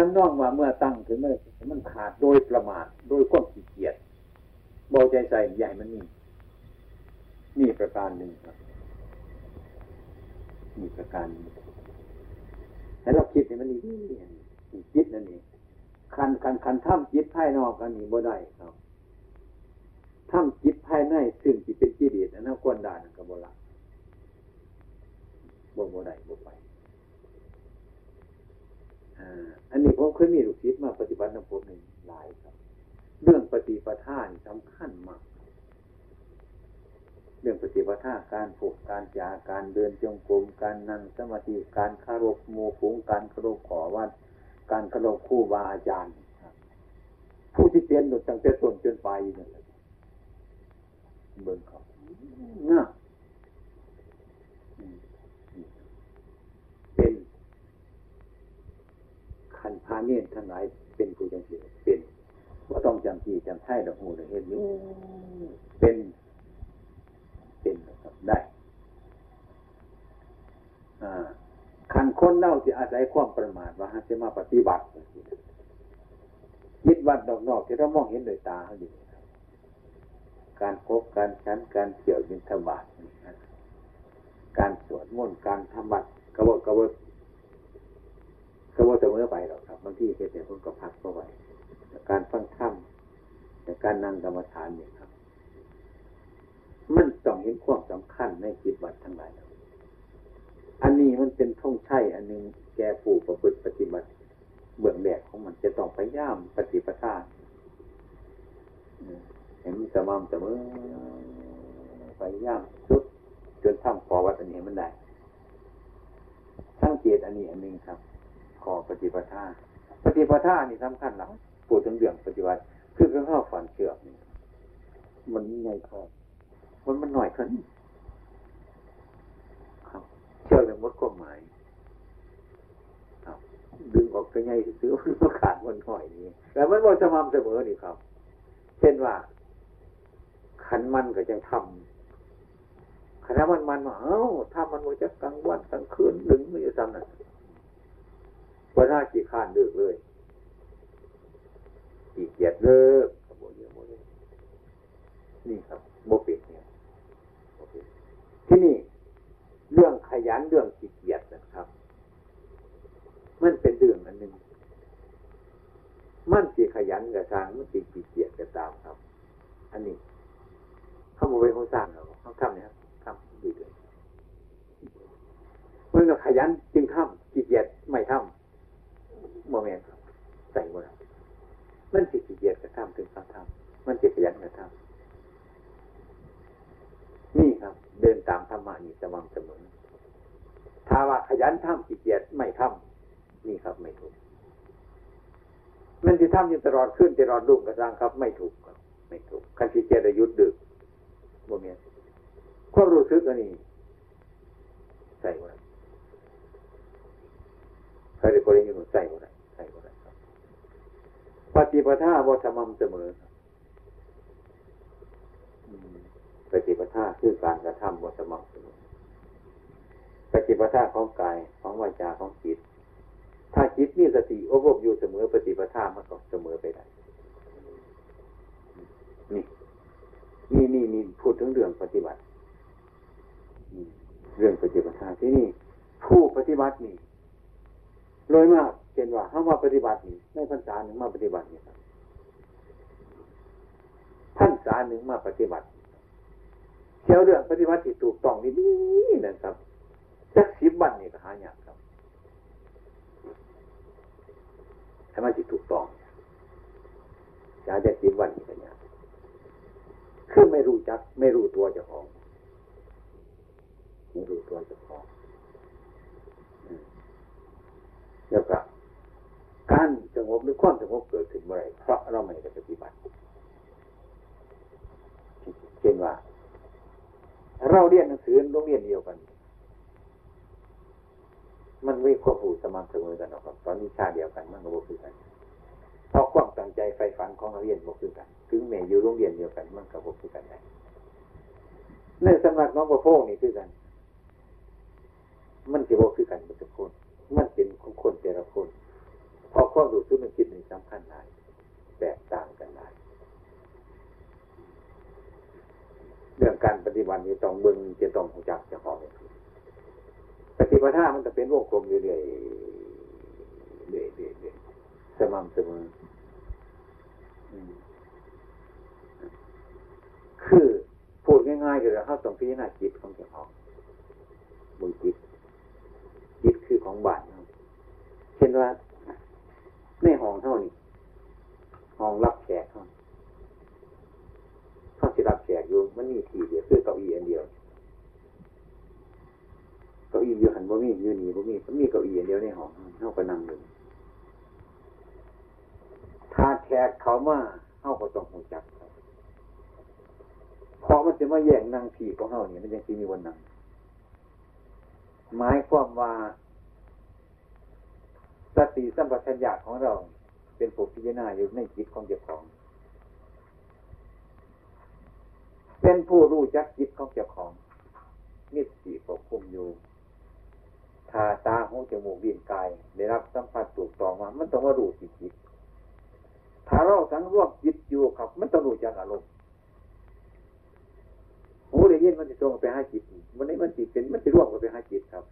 ทั้งน้องว่าเมื่อตั้งถึงเมื่อมันขาดโดยประมาทโดยความขี้เกียจเบาใจใส่ใหญ่มันนี่นี่ประการหนึ่งครับนี่ประการนึงแต่เราคิดให้มันดีจิตนั่นเองคันคันคันท่ำจิตภายนอกอันนี้บ่ได้ครับท่ำจิตภายในซึ่งจิตเป็นจิตเดียดอันนั้นควรด่านกับบราณบ่บ่ได้บ่ไป อันนี้ผมเคยมีลูกศิษย์มาปฏิบัติในผมหนึ่งหลายครับ เรื่องปฏิปทาสำคัญมาก เรื่องปฏิปทาการผูกการจาการเดินจงกรมการนั่งสมาธิการคารพโมฝูงการคารพขอวัดการคารพคู่บาอาจารย์ผู้ที่เปลี่ยนหนุดตั้งแต่ต้นจนปลายนี่แหละเบิ่งเขาง่าเป็นขั นพาเนียนทั้งหลายเป็นผู้จังสีเป็นว่าต้องจำที่จำใช่ดอกหูดอกเห็นอยู่เป็น เป็นครับได้ขันคนเล่าที่อาศัยความประมาทว่าจะมาปฏิบัติยิดวัดนอกๆที่เรามองเห็นโดยตาเขาอยู่การพบการชั้นการเกี่ยวยินทบาทการสวดมนต์การทำบัตรกระบกระบก ระบเสมอไปหรอกครับบางที่เป็นแต่คนก็พักเข้าไปการฟังธรรมแต่การนั่งกรรมฐานเนี่ยครับ มันต้องเห็นความสำคัญในจิตวัดทั้งหลายอันนี้มันเป็นท่องใช่อันนึงแกผู้ประพฤติปฏิบัติ เบื้องแรกของมันจะต้องพยายามปฏิปทาเห็นสม่ำเสมอพยายามสุดจนทำขอวัดอันนี้มันได้สังเกตอันนี้อันหนึ่งครับ อปฏิปทา ปฏิปทานี่สำคัญหลักพูดถึงเรื่องปฏิบัติ คือเรื่องข้าฝันเชือกมันใหญ่พอมันมันหน่อยขึ้นเชือกเลยมดความหมายดึงออกไปไงซื้อมันขาดมันหน่อยนี้แต่มันบ่สม่ำเสมอนี่ครับ เช่นว่า ขันมันก็ยังทำขณะมันมันมาเอ้าถ้ามันว่าจะกลางวันกลางคืนดึงไม่จะทำนั่ นว่าถ้าขี้ขานดึกเลยขี้เกียจเลิกโมเยโมเยนี่ครับโมปิดเนี่ยที่นี่เรื่องขยันเรื่องขี้เกียจนะครับ มันเป็นเรื่องอันหนึ่งมันสีขยันกับทางมันสีขี้เกียจกับตามครับ อันนี้เขาโมเป็นเขาสร้างเราเขาทำเนี่ยครับทำดีเลยเมื่อขยันจึงทำขี้เกียจไม่ทำ โมเมนต์ใส่หมดมันสิขี้เกียจกับทำถึงเขาทำมันสิขยันกับทำนี่ครับ เดินตามธรรมะนี่สม่ำเสมอถ้าว่าขยันทำขี้เกียจไม่ทำนี่ครับไม่ถูกมันจะทำอยู่ตลอดขึ้นตลอดรุ่งกระซังครับ ไม่ถูกครับ ไม่ถูกคันที่เจรยุทธ์ดึกโมเมนความรู้สึกอันนี้ใส่หมดใครได้คนนี้ใส่หมด ใส่หมดครับ ปฏิปทาบสม่ำเสมอปฏิปทาคือการกระทำบสม่ำเสมอปฏิปทาของกายของวาจาของจิต ถ้าจิตมีสติอบรมอยู่เสมอปฏิปทามันก็เสมอไปได้ นี่นี่นี่นี่พูดถึงเรื่องปฏิบัติเรื่องปฏิบัติที่นี่ ผู้ปฏิบัตินี่โดยมาก ช่นว่าเขามาปฏิบัตินี่ในพรรษาหนึ่งมาปฏิบัตินี่ครับพรรษาหนึ่งมาปฏิบัติเที่ยวเรื่องปฏิบัติที่ถูกต้องนี่นี่นะครับสักสิบวันนี่ก็หายากครับให้มันจิตถูกต้องจะจะจิตวันนี้กันเนี่ยคือไม่รู้จัก ไม่รู้ตัวเจ้าของไม่รู้ตัวเจ้าของแล้วก็ การสงบหรือความสงบเกิดขึ้นเมื่อไรเพราะเราไม่ได้ปฏิบัติเช่นว่า เราเรียนหนังสือโรงเรียนเดียวกัน มันไม่ควบคู่สม่ำเสมอกันหรอกครับตอนนี้ชาเดียวกันมันก็บ่คือกันเพราะความตั้งใจไฟฝันของนักเรียนบ่คือกัน ถึงแม้อยู่โรงเรียนเดียวกัน มันก็บ่คือกันได้ในสำนักน้องประโพงนี่คือกัน มันจะบ่คือกันทุกคน มันเป็นของคนแต่ละคน เพราะความรู้สึกมันคิดนี่สำคัญหลายแตกต่างกันหลายเรื่องการปฏิบัตินี้ต้องเบิ่งจะต้องหูจักเจะของปฏิปทามันจะเป็นวงกลมอยู่เรื่อยเรื่อยเรื่อยเรื่อยสม่ำเสมอคือพูดง่ายๆก็คือเขาต้องพิจารณาจิตของเจ้าของบุญจิตจิตคือของบ้านเช่นว่า ในห้องเท่านี้ห้องรับแขกเท่าเขาสิรับแขกอยู่มันมีทีเดียวคือเก้าอี้อันเดียวเก้าอี้อยู่หันบ่มีอยู่นี่บ่มีมันมีเก้าอี้อันเดียวในห้องเท่าก็นั่งอยู่ถ้าแขกเขามาเท่าก็ต้องหูจักเขาเพราะมันจะมาแย่งนั่งผีของเท่านี่มันยังที่มีวันนั่งหมายความว่า สติสัมปชัญญะของเรา เป็นผู้พิจารณาอยู่ในจิตของเจ้าของ เป็นผู้รู้จักจิตของเจ้าของนิสิควบคุมอยู่ทาตาหูจมูกดินกาย ได้รับสัมผัสถูกต้องมามันต้องว่ารู้ที่จิตถ้าเราสังรวมจิตอยู่ครับ มันต้องรู้จักอารมณ์หูได้ยินมันจะตรงไปหาจิตมันนี้มันจิตเป็นมันจะร่วมกันไปหาจิตครับ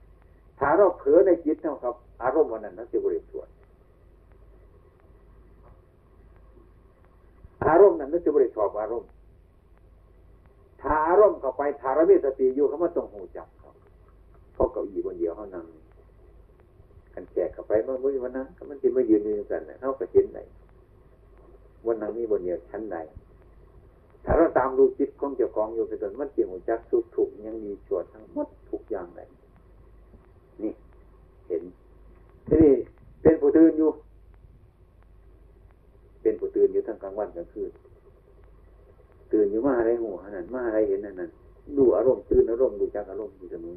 ถ้าเราเผลอในจิตเท่าครับ อารมณ์วันนั้นนั้นจะบริสุทธิ์อารมณ์นั้นนั้นจะบริสุทธิ์อารมณ์ ถ้าอารมณ์เข้าไปถ้าเรามีสติอยู่เขามันต้องหูจักครับเพราะเก้าอี้บนเดียวเขานั่งกันแจกเข้าไปเมื่อมื่อวันนั้นมันจะมายืนยืนกันเขาก็เห็นไหนวันนั้นมีบนเดียวชั้นใดถ้าเราตามดูจิตของเจ้าของอยู่ไปจนมันเกี่ยวกับจักสุขถูกยังมีชวดทั้งหมดทุกอย่างเลย นี่ เห็นทีนี้เป็นผู้ตื่นอยู่ เป็นผู้ตื่นอยู่ทั้งกลางวันกลางคืนตื่นอยู่มาอะไรหัวนั่นมาอะไรเห็นนั่นนั่นดูอารมณ์ตื่นอารมณ์ดูจักอารมณ์อยู่เสมอ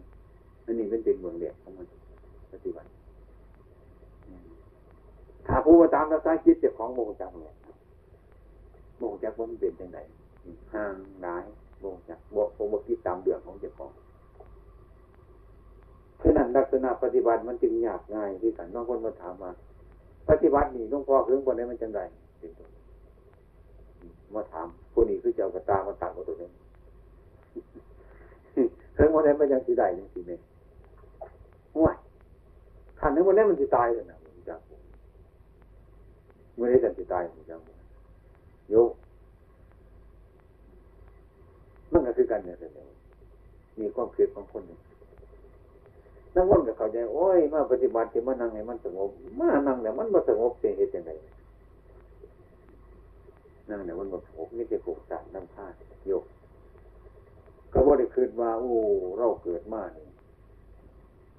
อันนี้เป็นเป็นเมืองเดียของมันปฏิบัติถ้าผู้ตามรักษาจิตเจ้าของโมงจักเนี่ยโมงจักว่ามันเป็นยังไงห่างได้โมงจักบกบกที่ตามเดือดของเจ้าของ ลักษณะปฏิบัติมันจึงยากง่ายที่กันน้องคนมาถามมา ปฏิบัตินี่หลวงพอเครื่องบนนี้มันจังไรเป็นตัวมาถามผู้นี้คือเจ้ากระตามาตามกัตัวนี้เครื่องบนนี้มันยังสีได้ยังสีเมย์ห่วยขันเรื่องบนนี้มันจะตายเลยนะมันจะเมื่อได้จะจะตายมันจะโยมันก็คือกันเนี่ยเลยมีความเคิดของคนหนึ่ง นั่งวนกับเขาใจโอ้ยมาปฏิบัติจะมานั่งให้มันสงบมานั่งเนี่มันมาสงบเสียเหตุยังไงนั่งเนี่ยมันมาโผล่นี่จะผล่สารน้ำท่าโยกก็ว่าได้คืนมาโอ้เราเกิดมาเนี่ย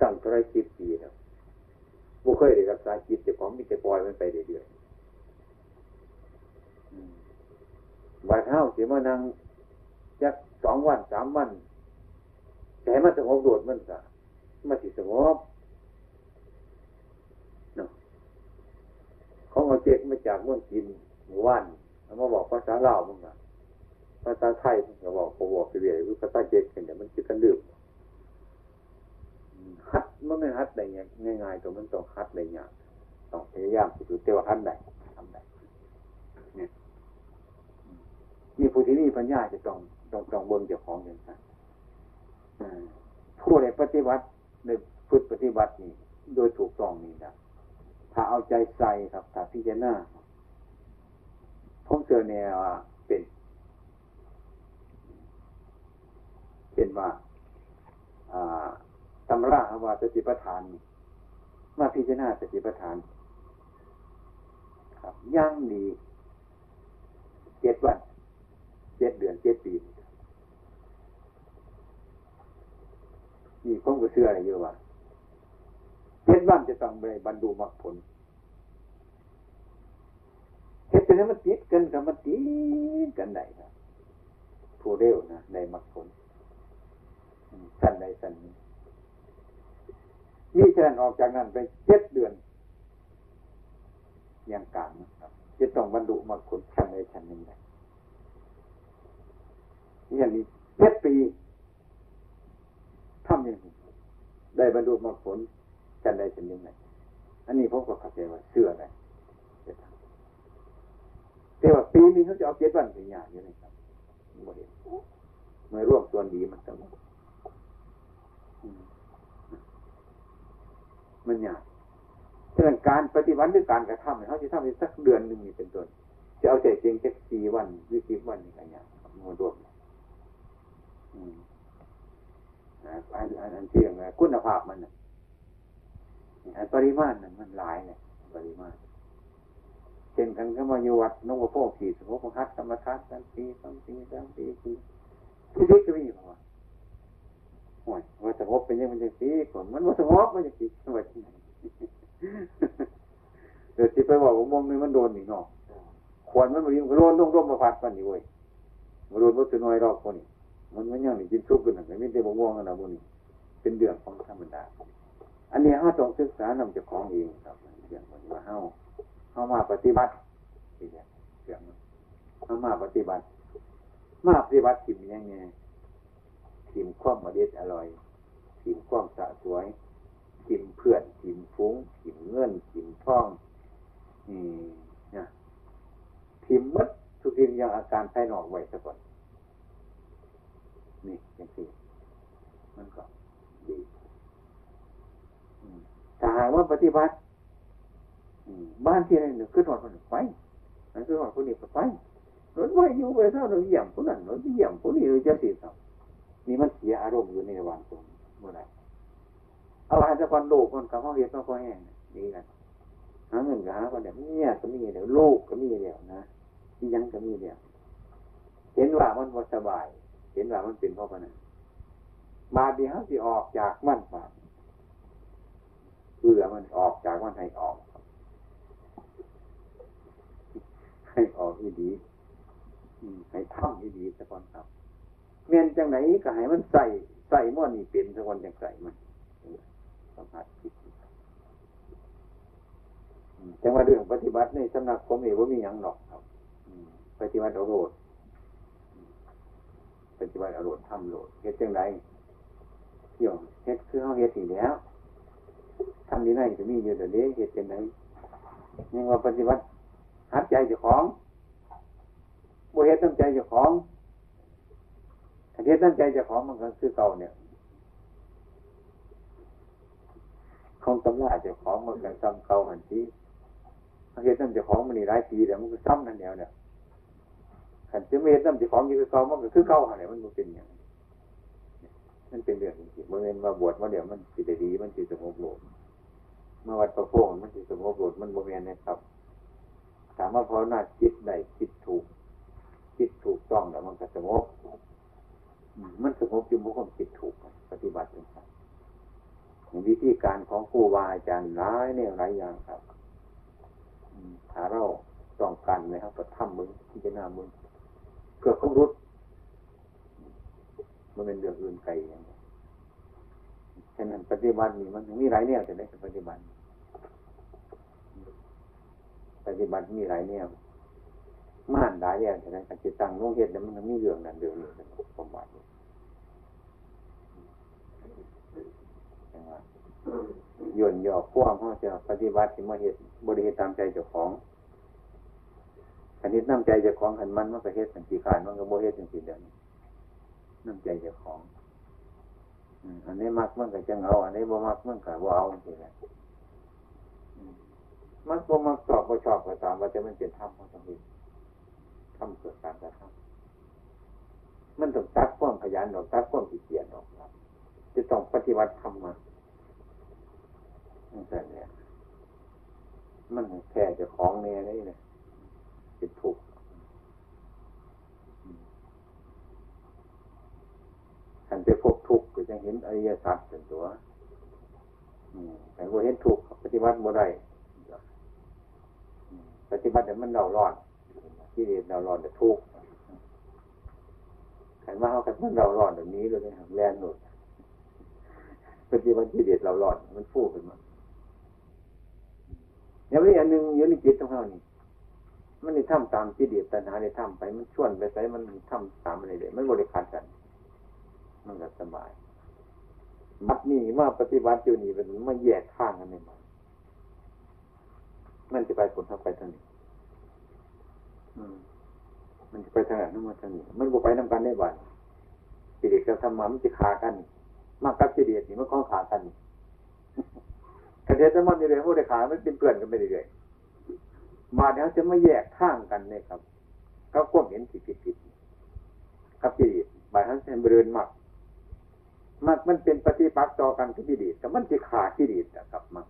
ตั้งเท่าไรสิบปีแล้วบุเคยได้รักษาจิตแต่ของมีแต่ปล่อยมันไปเรื่อยๆบาดเท้าเสียมานั่งจักสองวันสามวันแต่มันสงบโดดมันสะ มันสิสงบเนาะเขาเอาเจ็กมาจากเมืองจีนหมู่บ้านแล้วมาบอกภาษาลาวมึงอะภาษาไทยมึงก็บอกเขาบอกไปเรื่อยภาษาเจ็กเดี๋ยวมันคิดกันดื่มฮัดมันไม่ฮัดได้ง่ายๆตัวมันต้องฮัดได้ยต้องพยายามสุดๆแต่ว่าฮัดได้ทำได้เนี่ยมีผู้ที่มีปัญญาจะต้องต้องต้องเบิ่งเจ้าของอย่างนั้นผู้ใดปฏิบัติ ในพุทธปฏิบัตินี่โดยถูกต้องนี่นะถ้าเอาใจใส่ครับถ้าพิจารณาผมเจอเนี่ยเป็นเป็นว่าตำราว่าสติปัฏฐานมาพิจารณาสติปัฏฐาน ครับย่างดีเจ็ดวันเจ็ดเดือนเจ็ดปี นี่ผมก็เชื่ออะไรเยอะว่าเจ็ดวันจะต้องไปบรรลุมรรคผลเฮ็ดเป็นให้มันติดกันกับมันติดกันได้ครับผู้เร็วนะในมรรคผลสั้นใดสั้นนี้มีเชิญออกจากนั้นไปเจ็ดเดือนยังกลางนะครับจะต้องบรรลุมรรคผลชั้นใดชั้นหนึ่งได้อย่างนี้เจ็ดปี ทำย่างนี้ได้บรรลุมรรคผลกันได้เป็นยังไงอันนี้ผมก็เข้าใจว่าเชื่อไงปีนี้เขาจะเอาเจ็ดวันเป็นอย่างนี้นะครับไม่เห็นไม่ร่วมส่วนดีมันสงบมันยากเรื่องการปฏิบัติหรือการกระทำเขาจะทำในสักเดือนหนึ่งนี่เป็นต้นจะเอาใจจริงแค่สี่วันวิสิบวันนี่กันอย่างมันรวม อันอันอันเที่ยงคุณภาพมันอันปริมาณนั้นมันหลายเลยปริมาณเช่นกันก็มาอยู่วัดนงโพขีสมุพัดธรรมทัศน์สันปีสันปีสันปีปีที่เด็กก็มีพอยู่ว่าห่วยว่าสงบเป็นยังมันจะปีก่อนมันว่าสงบมันจะปีสวัสดีเดี๋ยวที่ไปบอกว่ามองนี่มันโดนหนีเนาะขวานมันมาวิ่งโดนต้องร่มมาพัดมันนี่เว้ยมาโดนวัตถุน้อยรอบคนนี้ มันไมันยังนี่กินซุปกันหนึ่งไม่ได้บ่ม่วงกันนะพวกนี้เป็นเดือดของธรรมดา อันนี้เขาต้องศึกษานำจากของเองครับเรื่องมันว่าเฮาเฮามาปฏิบัติที่เนี่ยเรื่องเฮามาปฏิบัติ มาปฏิบัติถิ่มยังไงถิ่มความอร่อยอร่อยถิ่มความสะสวยถิ่มเพื่อนถิ่มฟุ้งถิ่มเงินถิ่มทองนี่นะถิ่มมัดทุกสิ่งอย่างอาการภายนอกไว้ซะก่อน นี่อย่างที่มันก็ดีถ้าหากว่าปฏิบัติบ้านที่ไหนหนึ่งขึ้นหอดคนไปนั่นขึ้นหอดคนนี้ไปรถไฟอยู่ไปเท่าเราเยี่ยมคนนั้นรถเยี่ยมคนนี้เราจะติดครับนี่มันเสียอารมณ์อยู่ในระหว่างตรงเมื่อไรเอาอาจจะคนโลกคนกับห้องเรียนต้องคอยแห้งดีนะหาเงินกับหาคนเดียวเนี่ยก็มีเดียวโลกก็มีเดียวนะที่ยังก็มีเดียวเห็นว่ามันสบาย เห็นว่ามันเป็นเพราะมันบาดเดียวที่ออกจากมันบาดเพื่อมันออกจากมันให้ออก ให้ออกอีดีให้ท่องอีดีสักวันครับเมียนจังไหนก็ให้มันใส่ใส่ม้อนี่เป็นสักวันจังใส่มันสัมผัสผิดจังว่าเรื่องปฏิบัติในสำนักผมเองว่ามีอย่างหรอกครับปฏิบัติเอาโรด ปฏิบัติอาโรดทำโรดเฮ็ดจังไรเที่ยวเฮ็ดคือเขาเฮ็ดอีแล้วทำดีไหนจะมีอยู่เดี๋ยวนี้เหตุเป็นไหนยังว่าปฏิบัติหัดใจเจ้าของบุเหตุตั้งใจเจ้าของเหตุตั้งใจเจ้าของมันก็คือเก่าเนี่ยคงตำราเจ้าของมันก็ซ้ำเก่าหันทีเหตุตั้งเจ้าของมันนี่หลายปีแล้วมันก็ซ้ำนั่นเดียวเนี่ย ขันจะไม่เหตุตั้งเจ้าของอยู่คือเก่ามันก็คือเก่าหันเนี่ยมันเป็นอย่างมันเป็นเรื่องจริงๆเมื่อเงินมาบวชมาเดี๋ยวมันจิตดี มันจิตสงบโลดเมื่อวัดประโพงมันจิตสงบโลดมันโมเมนนะครับถามว่าพอหน้าจิตได้จิตถูกจิตถูกต้องแล้วมันก็สงบมันสงบอยู่เมื่อคนจิตถูก ปฏิบัตินะครับวิธีการของครูบาอาจารย์ร้ายเนี่ยหลายอย่างครับถ้าเราต้องการนะครับก็ทำมึงที่จะนามึง เพื่อเขารุดมันเป็นเรื่องอื่นไกลอย่างนี้ฉะนั้นปฏิบัตินี่มันมีหลายแนวจะได้ปฏิบัติปฏิบัติมีหลายแนวม่านหลายแนวจะได้การจิตตั้งลงเหตุแล้วมันมีเรื่องนั้นเดียวเลยผมว่าย่นย่อพ่วงเขาจะปฏิบัติที่มาเหตุบริเหตุตามใจเจ้าของ ขันนี้น้ำใจจ้าของขันมันมันก็เหตุสังกีขานมันก็โบเหตุสังกีเดินน้ำใจจ้าของอันนี้มักมันก็จังเอา อันนี้บ่มักมันก็บ่เอาสิแหละมันบ่มักชอบบ่ชอบก็ตามว่าจะมันเป็นธรรมของสังเกตธรรมเกิดการกระทำมันต้องตัดความขยันออกตัดความขี้เกียจออกครับจะต้องปฏิบัติธรรมมานั่นแหละมันแค่จะของเนี่ยนี่เลย เป็นทุกข์ขันไปพบทุกข์ก็จะเห็นอริยสัจเป็นตัวแต่ว่าเห็นทุกข์ปฏิบัติบ่ได้ปฏิบัติแต่มันเดาร้อนที่เรียนเดาร้อนแต่ทุกข์ขันว่าเขาขันมันเดาร้อนแบบนี้เลยครับแลนหนุดปฏิบัติที่เรียนเราร้อนมันฟูขึ้นมาอย่างนี้อันหนึ่งอยู่ในจิตของเรานี่ มันได้ำตามที่เดียดตัณหาได้ำไป มันชวนไปใส่มันทำตามอะไรเลยมันบริการกัน มันก็สบายมัดนี่มาปฏิบัติอยู่นี่เป็นมาแยกข้างกันเลยมันจะไปผลทางไปทางนี้มันจะไปทางไหนนั่นมาทางนี้ มันบวไปน้ำกันได้บ่อยกิเลสกับธรรมะมันจะขากัน มากกับกิเลสนี่มันคล้องขากันกระเทศมันอยู่เลยพวกเด็กขามันเป็นเพื่อนกันไปเรื่อย มาเดี๋ยวจะไม่แยกข้างกันเลยครับ ก็ควบเห็นผิดผิดผิดกับกิเลสบาทั้งเส้นบริเวณมักมักมันเป็นปฏิปักษ์ต่อกันกับกิเลสแต่มันจะขาดกิเลสนะครับมัก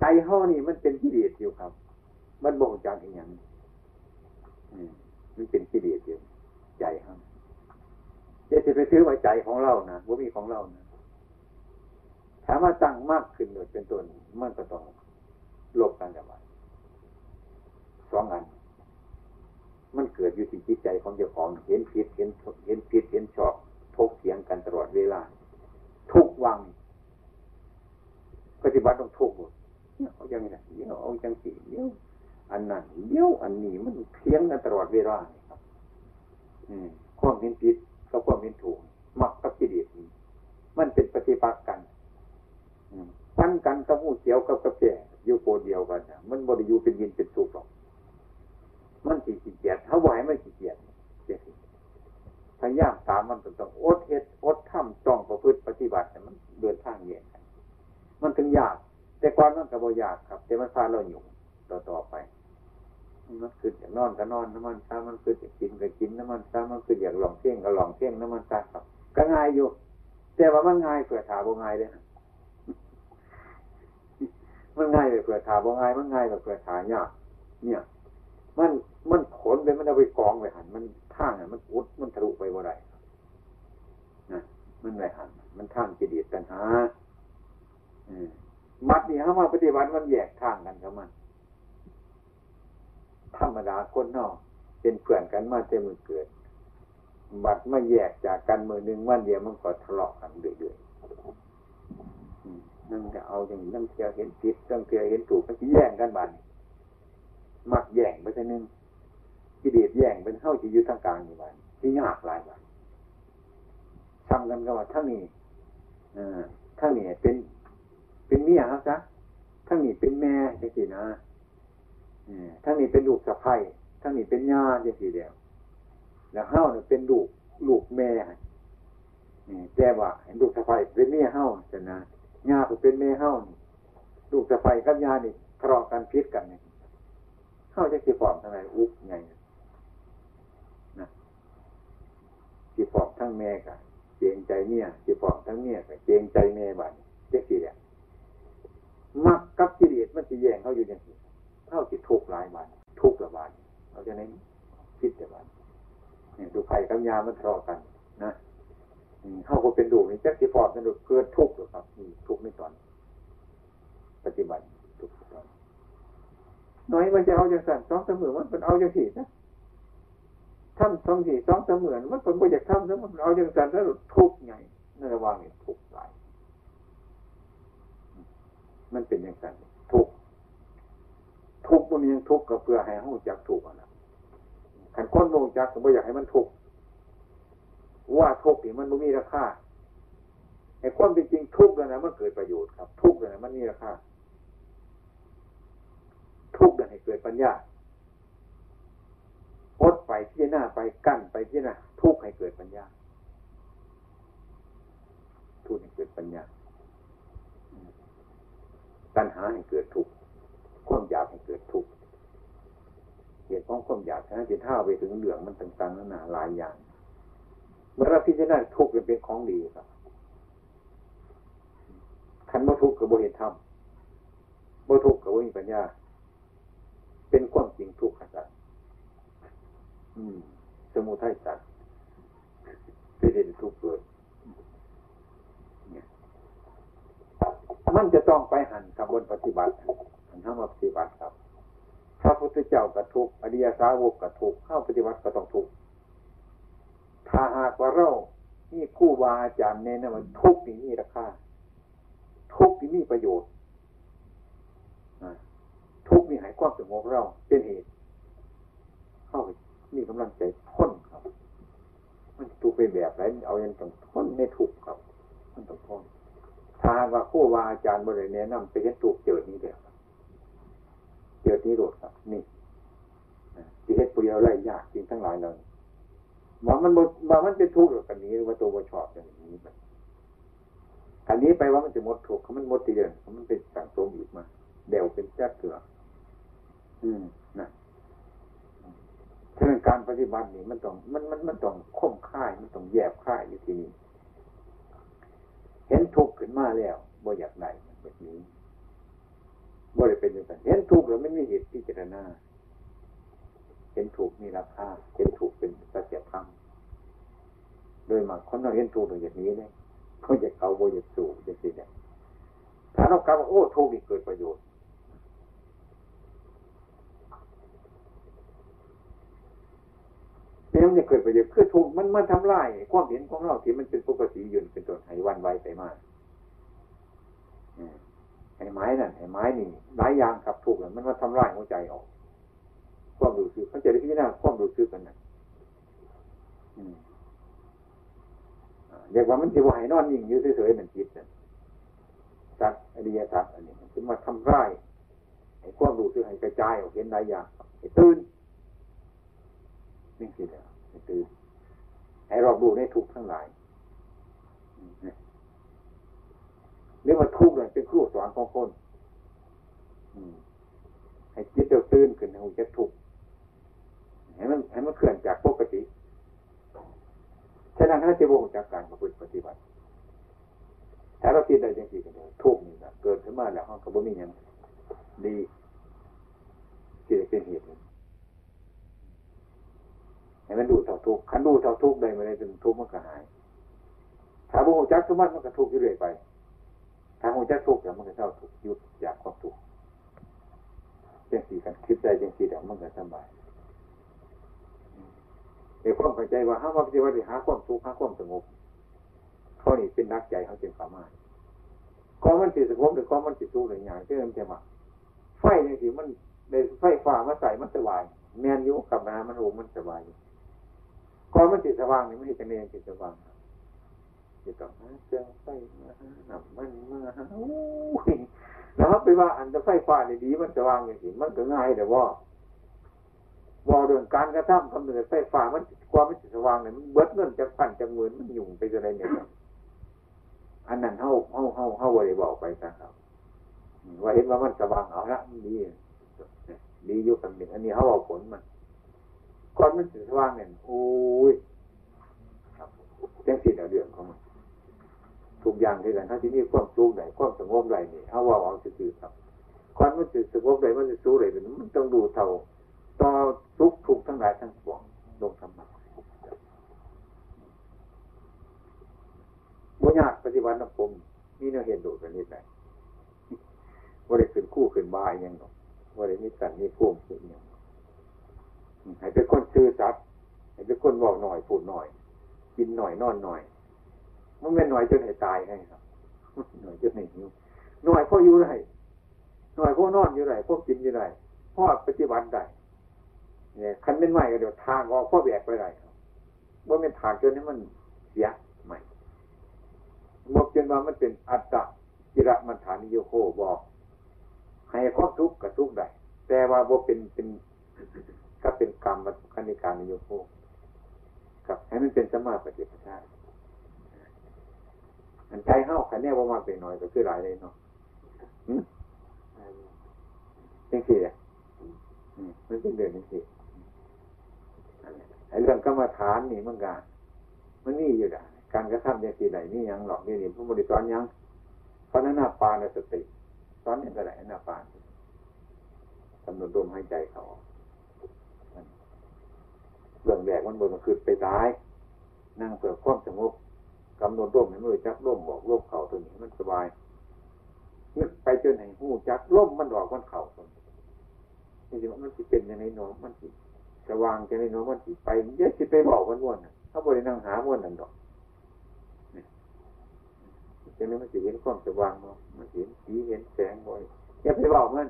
ใจห่อนี่มันเป็นกิเลสอยู่ครับ มันบ่งจากอย่างนี้มันเป็นกิเลสอยู่ใจครับจะจะไปซื้อไว้ใจของเรานะว่ามีของเรานะถามว่าตั้งมากขึ้นโดยเป็นต้นมันก็ต้องลบกันกันไป สองอัน มันเกิดอยู่ที่จิตใจของเจ้าของเห็นผิดเห็นเห็นผิดเห็นชอบทกเถียงกันตลอดเวลา ทุกวังปฏิบัติต้องทุกหมดเนี่ยเอาอย่างนี้เดี๋ยเอาจังสีเดี๋ยอันนั้นเดี๋ยอันนี้มันเถียงกันตลอดเวลาครับ อืมความเห็นผิดกับความเห็นถูกมักกับกิเลสมันเป็นปฏิปักษ์กันปั้นกันกับหูเขียวกับกระแก่อยู่โกเดียวกันนะมันบริยูเป็นยินเป็นสุขหรอก มันสีขี้เกียจเขาบอกให้ไม่ขี้เกียจเจ็ดพยายามตามมันต้องอดเฮ็ดอดทำต้องประพฤติปฏิบัติแต่มันเดินทางเย็นมันถึงยาก แต่ก่อนมันก็บ่ยากครับ แต่มันพาเราอยู่ต่อต่อไปมันคืออยากนอนก็นอนน้ำมันซามันคืออยากกินก็กินน้ำมันซามันคืออยากลองเที่ยงก็ลองเที่ยงน้ำมันซาครับ ก็ง่ายอยู่ แต่ว่ามันง่ายเผื่อถาบ่ง่ายเลยมันง่ายเผื่อถาบ่ง่ายมันง่ายเผื่อถายากเนี่ย มันมันผลเลยมันเอาไปกองไปหันมันท่างอะมันอุดมันทะลุไปบ่าได้นะมันไรหันมันท่างจิตดีตัณหามัดนี่เขามาปฏิบัติมันแยกทางกันกับมันธรรมดาคนนอกเป็นเพื่อนกันมาเต็มือเกิด บัดมาแยกจากกันมือหนึ่งวันเดียวมันก็ทะเลาะกันเรื่อยๆนั่นจะเอาอย่างนี้นั่งเทียเห็นผิดนั่งเทียเห็นถูกมันแย่งกันบัด มักแย่งไปทีนึงกิเลสแย่งเป็นเข้าที่ยู่ทางกลางอยู่บัดที่ยากหลายบัดทำกันก็ว่าทั้งนี้ทั้งนี้เป็นเป็นเมียครับจ๊ะทั้งนี้เป็นแม่จริงๆนะทั้งนี้เป็นลูกสะใภ้ทั้งนี้เป็นญาติอย่างสีเดียวแล้วเฮ้าเนี่ยเป็นลูกลูกแม่แต่ว่าเห็นลูกสะใภ้เป็นแม่เฮ้าจะนะญาติเป็นแม่เฮ้าลูกสะใภ้กับญาติทะเลาะกันพิษกันเนี่ย เฮ้าจะกี่ฟอมทั้งไหนอุ๊บไงนะกี่ฟอมทั้งแม่กับเจงใจเนี่ยกี่ฟอมทั้งเนี่ยกับเจงใจแม่บ้านเจ๊กี่เดียมักกับกิเลสมันจะแย่งเขาอยู่อย่างนี้เท่าจิตทุกข์หลายบานทุกข์ละบานเราจะเน้นคิดแต่บานเนี่ยดูไผ่กับยามันทะเลาะกันนะเข้าก็เป็นดูนี่แจ็คที่ฟอร์ดนั่นเกิดทุกข์หรือครับทุกข์ไม่ตอน ปฏิบัติทุกข์ตอน น้อยมันจะเอาอย่างสั่นสองเสมอมันเป็นเอาอย่างสี่นะทำสองสี่สองเสมือนมันเป็นโปรเจกต์ทำแล้วมันเอาอย่างสั่นแล้วทุกไงในระหว่างนี้ทุกหลายมันเป็นอย่างสั่นทุกทุกข์มันยังทุกก็เพื่อให้ห้องจักทุกข์นะขันก้นโงจักก็ไม่อยากให้มันทุกว่าทุกนี่มันไม่มีราคาไอ้ความเป็นจริงทุกข์แล้วนะมันเกิดประโยชน์ครับ ทุกข์แล้วนะมันมีราคา ทุกข์แล้วให้เกิดปัญญาอดไปที่หน้าไปกั้นไปที่หน้าทุกข์ให้เกิดปัญญา ทุกข์ให้เกิดปัญญาตัณหาให้เกิดทุกข์ความอยากให้เกิดทุกข์เหตุของความอยากนะจะเท่าไปถึงเหลืองมันต่างๆนานาหลายอย่างเมื่อเราพิจารณาทุกข์เป็นของดีครับคันบ่ทุกข์กับบ่เห็นธรรมบ่ทุกข์กับบ่มีปัญญา เป็นความจริงทุกข์สัตว์สมุทัยสัตว์เป็นเห็นทุกข์เกิดมันจะต้องไปหันกับบนปฏิบัติหันเข้ามาปฏิบัติครับพระพุทธเจ้ากระทุกอริยสาวกกระทุกเข้าปฏิบัติก็ต้องทุกถ้าหากว่าเรานี่คู่บาอาจารย์เน้นมันทุกนี่มีราคาทุกนี่มีประโยชน์ ทุกนี่หายความสงบเราเป็นเหตุ เข้ามีกำลังใจพ้นครับ มันทุกเป็นแบบไรเอาย่างต้องพ้นในทุกครับ มันต้องพ้นถ้าว่าคู่วาอาจารย์บริเนนำไปเห็นถูกเจอนี้เดียวเจอนี้โดดครับ นี่ที่เฮ็ดผู้เดียวไล่ยากจริงทั้งหลายเลยว่ามันบว่ามันเป็นทุกข์หรือกันนี้หรือว่าตัวบ่ชอบอย่างนี้มันอันนี้ไปว่ามันจะหมดทุกข์มันหมดทีเดียวมันเป็นสั่งสมอีกมาเดี๋ยวเป็นแจ๊กเถื่อ อืมนะฉะนั้นการปฏิบัตินี่มันต้องมันมันมันต้องข่มค่ายมันต้องแยบค่ายอยู่ที่นี่เห็นทุกข์ขึ้นมาแล้วบ่อยากได้แบบนี้บ่ได้เป็นอย่างนั้นเห็นทุกข์แล้วไม่มีเหตุพิจารณาเห็นถูกมีราคาเห็นถูกเป็นสัจธรรมโดยมากคนเราเห็นถูกอย่างนี้เนี่ยเขาจะเขาโบยสูจะสิเนี่ยถ้าเรากล่าวว่าโอ้ถูกนี่เกิดประโยชน์ เนี่ยมันจะเกิดประโยชน์คือถูกมันมันทำลายความเห็นของเราที่มันเป็นปกติยืนเป็นต้นให้วันไวไปมากไอ้ไม้นั่นไอ้ไม้นี่หลายอย่างครับถูกมันมาทำลายหัวใจออกความรู้สึกเขาจะได้พิจารณาความรู้สึกกันนะเรียกว่ามันจะว่าให้นอนนิ่งอยู่เฉยๆเหมือนจิตนะจัดอริยสัจอันนี้มันมาทำร้ายให้ความรู้สึกให้กระจายออกเห็นหลายอย่างให้ตื่น นี่คือแล้วให้ตื่นให้รอบรู้ในทุกทั้งหลายเรียกว่าทุกข์เลยเป็นครูสอนของคนให้จิตเราตื่นขึ้นให้หูจะทุกข์ให้มันให้มันเคลื่อนจากปกติฉะนั้นถ้าจะวงจากการประพฤติปฏิบัติถ้าเราคิดได้จริงๆก็ทุกนี่นะเกิดขึ้นมาแล้วเขาก็บ่มีอย่างดีที่จะเป็นเหตุ ให้มันดูเท่าทุกขันดูเท่าทุกได้ม่ได้จนทุกมันก็หาย ถ้าบุจักสมบัติมันก็ทุกอยู่เรื่อยไปถ้าบุจักทุกแล้วมันก็เท่าทุกยุดจากความทุกจังสี่กันคิดได้จังสี่เดี๋ยวมันก็สบายในความเข้าใจว่าห้าว่าปฏิวัติหาความสุกขหาความสงบเขานี่เป็นนักใจเขาจึงสามารถก็มันติดสงบหรือก็มันติดสุขหรืออย่างเช่นเทมาไฟในสิมันในไฟฟ้ามาใส่มันสบาย แมนยุกับน้ำมันโอมันสบาย ก็มันติดสว่างนี่ไม่ใช่จะเนติดสว่างจะต้องหาเจ้าไฟมาหาหนับมันมาหาแล้วไปว่าอันจะไฟฟ้าในดีมันสว่างอย่างสิมันก็ง่ายแต่ว่าว่าเรื่องการกระทำคำเนิดไฟฟ้ามันความมันสว่างเนี่ยมันเบิดเงินจากพันจากหมื่นมันยุ่งไปจะไรเนี่ยอันนั้นเฮาเฮาเฮาเฮาบริบอกไปซะครับว่าเห็นว่ามันสว่างเอาละมันดีดีอยู่กันหนึ่งอันนี้เขาเอาผลมัน ก่อนมันสว่างเนี่ยโอ้ยครับแจ้งสิ่งเรื่องของมันทุกอย่างที่กันถ้าที่นี่ความสุขไหนความสงบไหนนี่เขาว่าเอาสื่อครับก่อนมันจะสงบไหนมันจะสู้ไหนมันต้องดูเท่าต่อทุกทุกทั้งหลายทั้งปวงลงธรรมะบุญญาปฏิบัตินักผมมีเนื้อเห็นดูกันนี่ไปว่าได้ขึ้นคู่ขึ้นบายยังหรอกว่าได้มีสันมีพุ่มขึ้นยัง ให้เป็นคนซื่อสัตย์ให้เป็นคนบอกหน่อยพูดหน่อย กินหน่อยนอนหน่อยมันไม่หน่อยจนให้ตายให้ครับหน่อยจนให้หิวหน่อยพออยู่ไรหน่อยพอนอนอยู่ไรพวกกินอยู่ไรพ่อปฏิบัติได้เนี่ยคันเป็นใหม่ก็เดี๋ยวทางออกพ่อแบกไปไรว่าเป็นทางจนนี้มันเสียใหม่มกจนว่ามันเป็นอัตตะกิระมันฐานิโยโคบอกให้ความทุกข์กับทุกข์ได้แต่ว่าบ่เป็นเป็น ก็เป็นกรรมวัตคันิการนิโยโคกับให้มันเป็นสมาปฏิปทาอันใจเฮ้าคันแนี้ว่ามาเป็นน้อยก็คือหลายเลยเนาะจริงสิเลยมันเป็นเรื่องนี้สิไอ้เรื่องกรรมฐานนี่มันกามันนี่อยู่ได้การกระทำอย่างสี่ไหนนี่ยังหรอกนี่นี่พระบริสอนยังเพราะนั้นหน้าปานสติสอนอย่างไรหน้าปานกำหนดลมหายใจเขา เรื่องแรกมันบนมันคือไปตาย นั่งเพื่อความสงบกำหนดลมให้มือจักลมบอกลมเข่าตัวนี้มันสบายนึกไปจนให้หูจักลมมันออกมันเข่าตัวนี้นี่สิมันจะเป็นยังไงเนาะมันสิสว่างจะไงเนาะมันสิไปเยอะสิไปบอกมันวนถ้าบรินั่งหาวนนั่นดอกจะนั้นมันสิเห็นความสว่างเนาะมันเห็นสีเห็นแสงบ่อยอย่าไปบอกมัน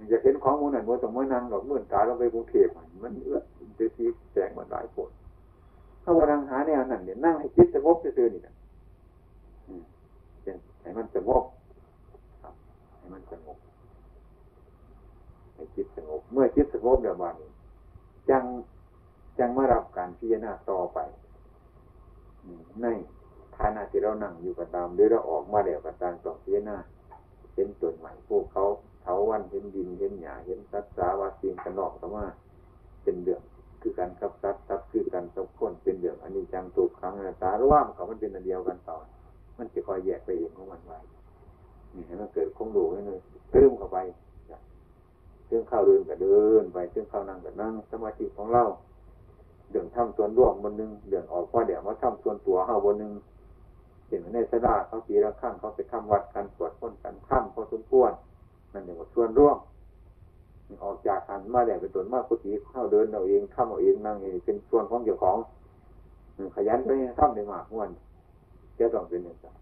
มันจะเห็นของมูนั่นมันต้องมานั่งหรอกมื่อตาเราไปกรุงเทพมันเอื้อจะสีแสงมันหลายคนถ้าว่านั่งหาแนวนั่นเนี่ยนั่งให้จิตสงบซื่อๆนี่นะให้มันสงบให้มันสงบให้จิตสงบ เมื่อจิตสงบเดี๋ยววันนี้จังจังมารับการพิจารณาต่อไปในฐานะที่เรานั่งอยู่กับตามหรือเราออกมาเดี๋ยวกับตามต้องพิจารณาเห็นต้นใหม่พวกเขา เถาวันเห็นดินเห็นหญ้าเห็นสัตว์สาวาสิ่งกันนอกแต่ว่าเป็นเรื่องคือการกับสัตว์สัตว์คือการกับคนเป็นเรื่องอันนี้จังตุกครั้งนัตาร่วมเขามันเป็นอันเดียวกันต่อมันจะคอยแยกไปเองของมันไว้นี่ให้มันเกิดคงดูให้เลยเติมเข้าไปเติมเข้าเดินก็เดินไปเติมเข้านั่งก็นั่งสมาธิของเราเดืองทำส่วนร่วมบนหนึ่งเดืองออกว่าเดี๋ยวมาทำส่วนตัวเข้าบนหนึ่งเห็นในสดาเขาปีละข้างเขาไปทำวัดกันสวดพ้นกันทำพอสมควร นั่นเรียกว่าส่วนร่วมออกจากหันมาแล้วเป็นตัวนมากกุฏิเข้าเดินเอาเองทำเอาเองนั่งเองเป็นส่วนของเจ้าของขยันไปทำได้มากม่วนจะต้องเป็นอย่างนั้น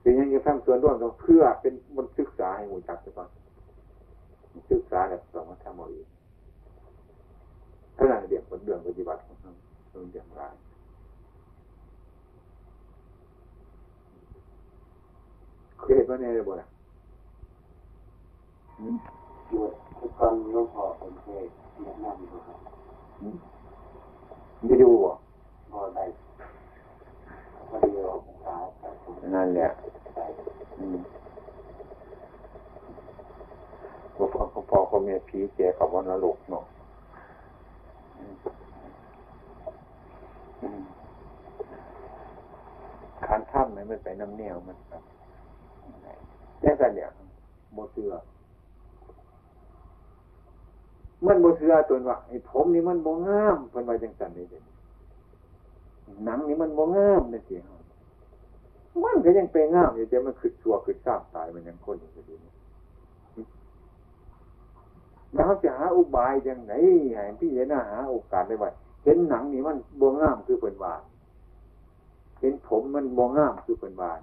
เป็นอย่างนี้ทำส่วนร่วมต้องเพื่อเป็นบนศึกษาให้หมู่จักไปก่อนศึกษาแล้วต้องมาทำเอาเองถ้าเราเรียนผลเรื่องปฏิบัติของเรานเป็นอย่างไรเคยเห็นว่าในระบบอะ อยู่ทุกคนหลวงพ่อผมเคยแนะนำอยู่ครับไม่ดูบ่พอได้พอดีเราศึกษากับผมนั่นแหละใส่อืมพอพอพอพอเขามีผีแกกับวันนรกเนาะอืมอืมคานถ้ำไหนมันไปน้ำเนียวมันแบบแค่กันเนี่ยโมเสือ มันโมเสือตัวว่าไอ้ผมนี่มันโมงามเป็นไปจังสันนี่เด็หนังนี่มันโมงามนี่สิฮะมันก็ยังเป็นงามอยู่แต่มันขึ้นชัวขึ้นทราบตายมันยังคนอยู่ดีนี่แล้วจะหาอุบายยังไงให้พี่เห็นหาโอกาสได้ว่าเห็นหนังนี่มันโมงามคือเป็นวานเห็นผมมันโมงามคือเป็นวาน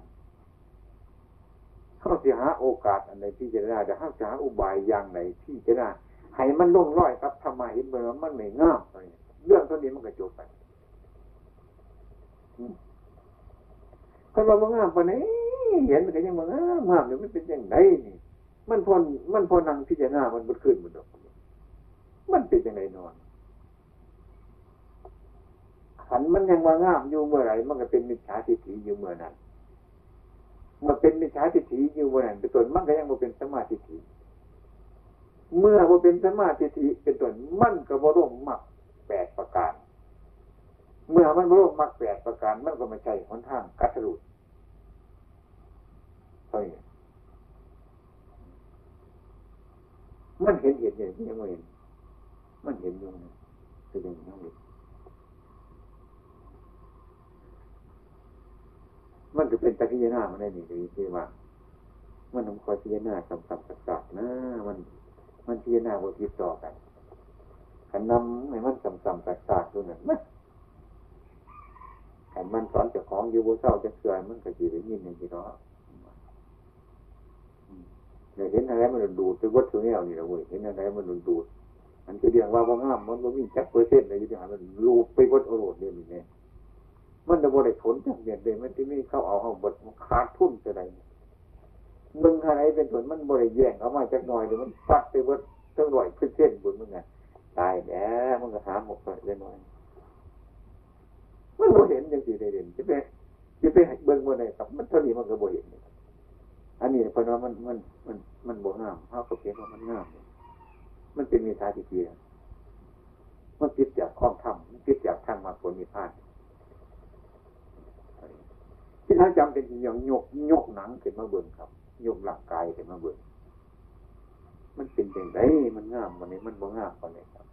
เขาจะหาโอกาสอันใดที่จะได้แต่เขาจะหาอุบายอย่างไหนที่จะได้ ให้มันลงร้อยครับทำไมเมื่อมันไม่งามเรื่องเท่านี้มันก็จบไปคนว่ามันงามปานนี้เห็นมันก็ยังมันงามงามเดี๋ยวมันเป็นยังไงนี่ มันพอมันพอนังพิจารณามันบดขึ้นมันดอกมันเป็นยังไงนอนขันมันยังว่างามอยู่เมื่อไหร่มันก็เป็นมิจฉาทิฏฐิอยู่เมื่อนั้นมันเป็นมิจฉาทิฏฐิอยู่เมื่อนั้นเป็นต้นมันก็ยังบ่เป็นสมาธิฏฐิ เมื่อบ่าเป็นสมาธิิเป็นต้นมันก็บ่ร่วมมรรคแปดประการ เมื่อมันบ่ร่วมมรรคแปดประการ มันก็ไม่ใช่หนทางกัตรุดเท่านี้มันเห็นเห็นอย่างนี้ยังไม่เห็น มันเห็นอยู่นะคืออย่างนี้มันจะเป็นตะกี้หน้ามันได้นี่ดีที่ว่า มันต้องคอยพิจารณาสัมสัมสักสักนะมัน มันพิจารณาบทติดต่อกันขันนำให้มันสัมสัมสักสักด้วนั่นมันขันมันสอนเจ้าของอยู่บนเศร้าจะเสื่อมมันก็จีได้ยินอย่างที่เนาะเดี๋ยวเห็นอะไรมันดูดไปวัตถุแนวนี่ละเว้ยเห็นอะไรมันดูดมันจะเรียกว่าว่างามมันมันมีจักเปอร์เซ็นต์อะไรอยู่ที่หามันรูปไปวัตถุโรดเนี่ยนี่เนี่ยมันจะบริสุทธิ์จากเดียเลยมันที่มีเข้าเอาเอาบทขาดทุนจะไร มึงอะไรเป็นผลมันบริแย่งเอามาจากหน่อยหรือมันปัดไปวัดตั้งหน่อยขึ้นเส้นบุญมึงไงตายแล้วมันก็หาหมกไปเรื่อยหน่อยมันบ่เห็นจังสีได้เด่นจะไปจะไปเบิ่งบ่ได้ครับมันเท่านี้มันก็บ่เห็นอันนี้เพราะว่ามันมันมันมันบ่งามเขาก็เพียงว่ามันงามมันเป็นมีทาทิฏฐิมันติดจากข้องธรรมมันติดจากทางมาผลมีพลานที่ท่านจำเป็นอย่างยกยกหนังขึ้นมาเบิ่งครับ ยกร่างกายขึ้นมาเบิ่งมันเป็นอย่างไรมันงามวันนี้มันบ่งามวันนี้ครับ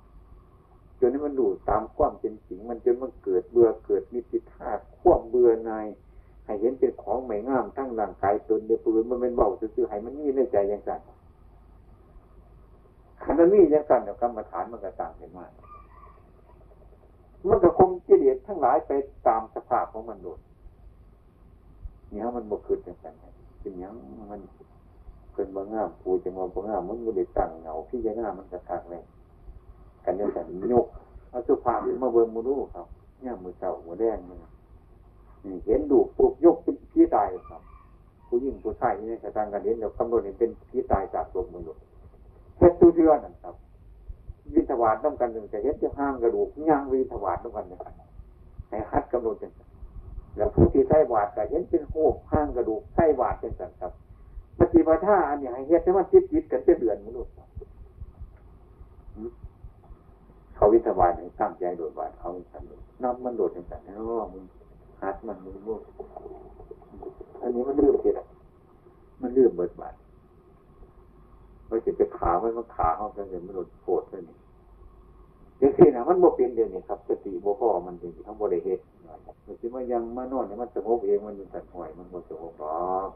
จนนี้มันดูตามความเป็นจริง มันจนมันเกิดเบื่อเกิดมิติธาตุควบเบื่อในให้เห็นเป็นของไม่งามทั้งร่างกายตนเดียวปืนมันเป็นเบาซื่อๆให้มันมีในใจอย่างสั่นขันธ์มีอย่างสั่นเดี๋ยวกรรมฐานมันก็ต่างกันมากมันก็คงกิเลสทั้งหลายไปตามสภาพของมันโดดเนี่ยมันบกขึ้นอย่างสั่น เป็นย่างมันเป็นบางงามปูจะมาบางงามมันก็ได้ตั้งเงาพี่จะงามมันกระทักเลยกันอย่างสั่ยกเอาสุภาพมาเบิ่งมือรู้ครับเนี่ยมือเจ้ามือแดงมันเห็นดูปุ๊บยกเป็นพี่ตายครับ ผู้หญิงผู้ชายนี่กระตังกันเห็นเรากำหนดเห็นเป็นพี่ตายจากลมมือหลุดแฮ็ดตู้เชื่อนั่นครับวินทวาดต้องกันหนึ่งแต่เฮ็ดจะห้างกระดูกย่างวินทวาดต้องกันเนี่ยให้ฮัดกำหนดเป็น แล้วผู้ที่ใส่บาดก็เห็นเป็นโคกห้างกระดูกใส่บาดเป็นสันครับปฏิบัติท่าอันนี้ให้เฮ็ดให้มันจิตจิตกันเป็นเดือนมนุษย์เขาวิทวาให้ตั้งใจโดดบาดเขาสันน้ำมันโดดเป็นสันแล้วมึงฮัดมันมึงลูกอันนี้มันลืมเสียมันลืมเบิดบาดมันจะไปขาไว้มันขาเขาจะเห็นมันโดดโผล่ไปนี่ ยังสินะมันโมเป็นเดียวนี่ครับสติโมพ่อมันจริงๆทั้งโมได้เฮ็ดมันสิมายังมานอนเนี่ยมันสงบเองมันอยู่สันหอยมันโมสงบหรอก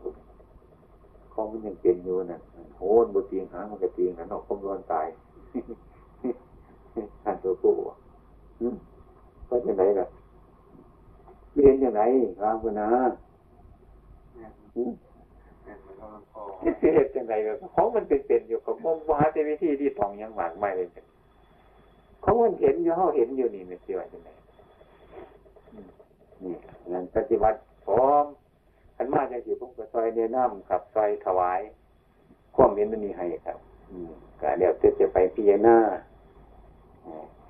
ของมันยังเป็นอยู่น่ะโหนบตีงหางมันก็ตีงหันออกคมร้อนตายท่านตัวผู้ก็จะไหนล่ะเรียนยังไงครับคุณนะเสียจังไรแบบของมันเป็นเป็นอยู่กับมมหาเทวิธีที่ทองยังหมากไม่เลย เขาเห็นอยู่เขาเห็นอยู่นี่ไม่เสียจังไรนี่งั้นปฏิบัติพร้อมขันมาจังสิผมก็ซอยเนน้ำกับซอยถวายความเห็นมันนี่ให้ครับอืมก็เดี๋ยวจะไปพิจารณา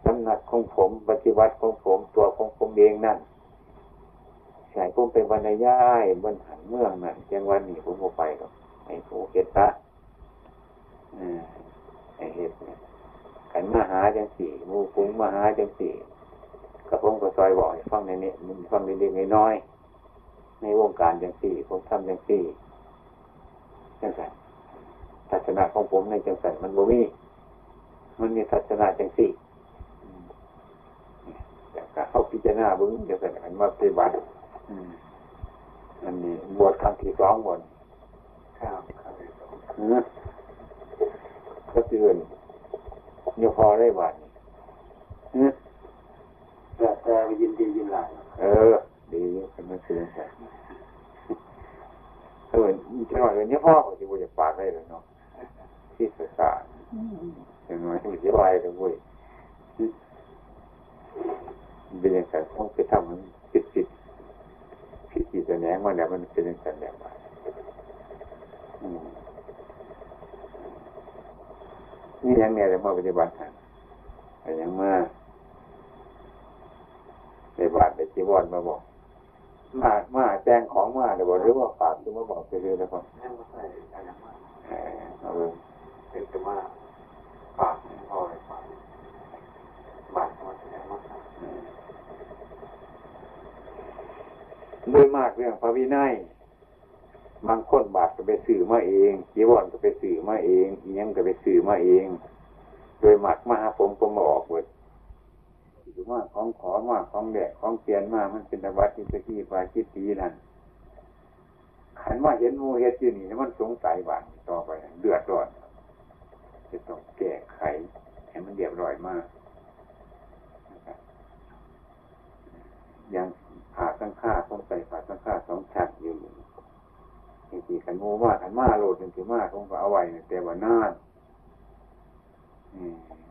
น้ำหนักของผม ปฏิวัติของผมตัวของผมเองนั่นใช่ผมเป็นวรรณย้ายบนหันเมืองนั่นจังวันนี้ผมก็ไปหรอกไอ้ผู้เฮ็ดละไอ้เฮ็ด ขันมาหาจังสี่มูฟุ้งมาหาจังสี่กระผมก็ซอยบอกฟังในนี้มันฟังในเล็กน้อยในวงการจังสี่ ผมทำจังสี่จังสันทัศนะของผมในจังสันมันบ่มี มันมีทัศนะจังสี่แต่การเข้าพิจารณาบึ้งจังสันอันมาปฏิบัติอันนี้บวชครั้งที่สองบนครับครับก็เตือน โยพอได้บาทนี่แต่แต่ยินดียินหลายเออ ดีเป็นมาเตือนใช่เออจะหน่อยเนี้ยพ่อของที่บุญจะปากได้เลยเนาะที่ศึกษาอย่างน้อยที่จะไหวเลยเว้ยเป็นอย่างไรต้องไปทำมันผิดผิดผิดผิดแสดงมาแล้วมันเป็นอย่างไรแบบ นี่ยังเนี่ยเลยมาปฏิบัติธรรมแต่ยังมาในบาทในจีวรมาบอก มามาแจ้งของมาเดี๋ยวบอกหรือว่าฝากที่มาบอกไปเรื่อยแล้วก็ยังไม่ใช่ยังมาเออเป็นแต่ว่าฝากพ่อเลยฝากบาทมาแสดงมาโดยมากเรื่องพระวินัย บางคนบาทก็ไปสื่อมาเองจีวรก็ไปสื่อมาเองอียังก็ไปสื่อมาเอง โดยหมากมาผมก็มาออกหมดหรือว่าของขอมาของแดกของเปลี่ยนมามันเป็นวัดที่ตะกี้ปาคิดตีนั่นขันว่าเห็นมูเฮ็ดอยู่นี่มันสงสัยบานต่อไปเดือดร้อนจะต้องแก้ไขให้มันเรียบร้อยมากยังผ่าตั้งค่าต้องใส่ผ่าตั้งค่าสองชั้นอยู่ จริงๆขันโมว่าขันมาโหลดจริงๆมาผมก็เอาไว้แต่ว่านาน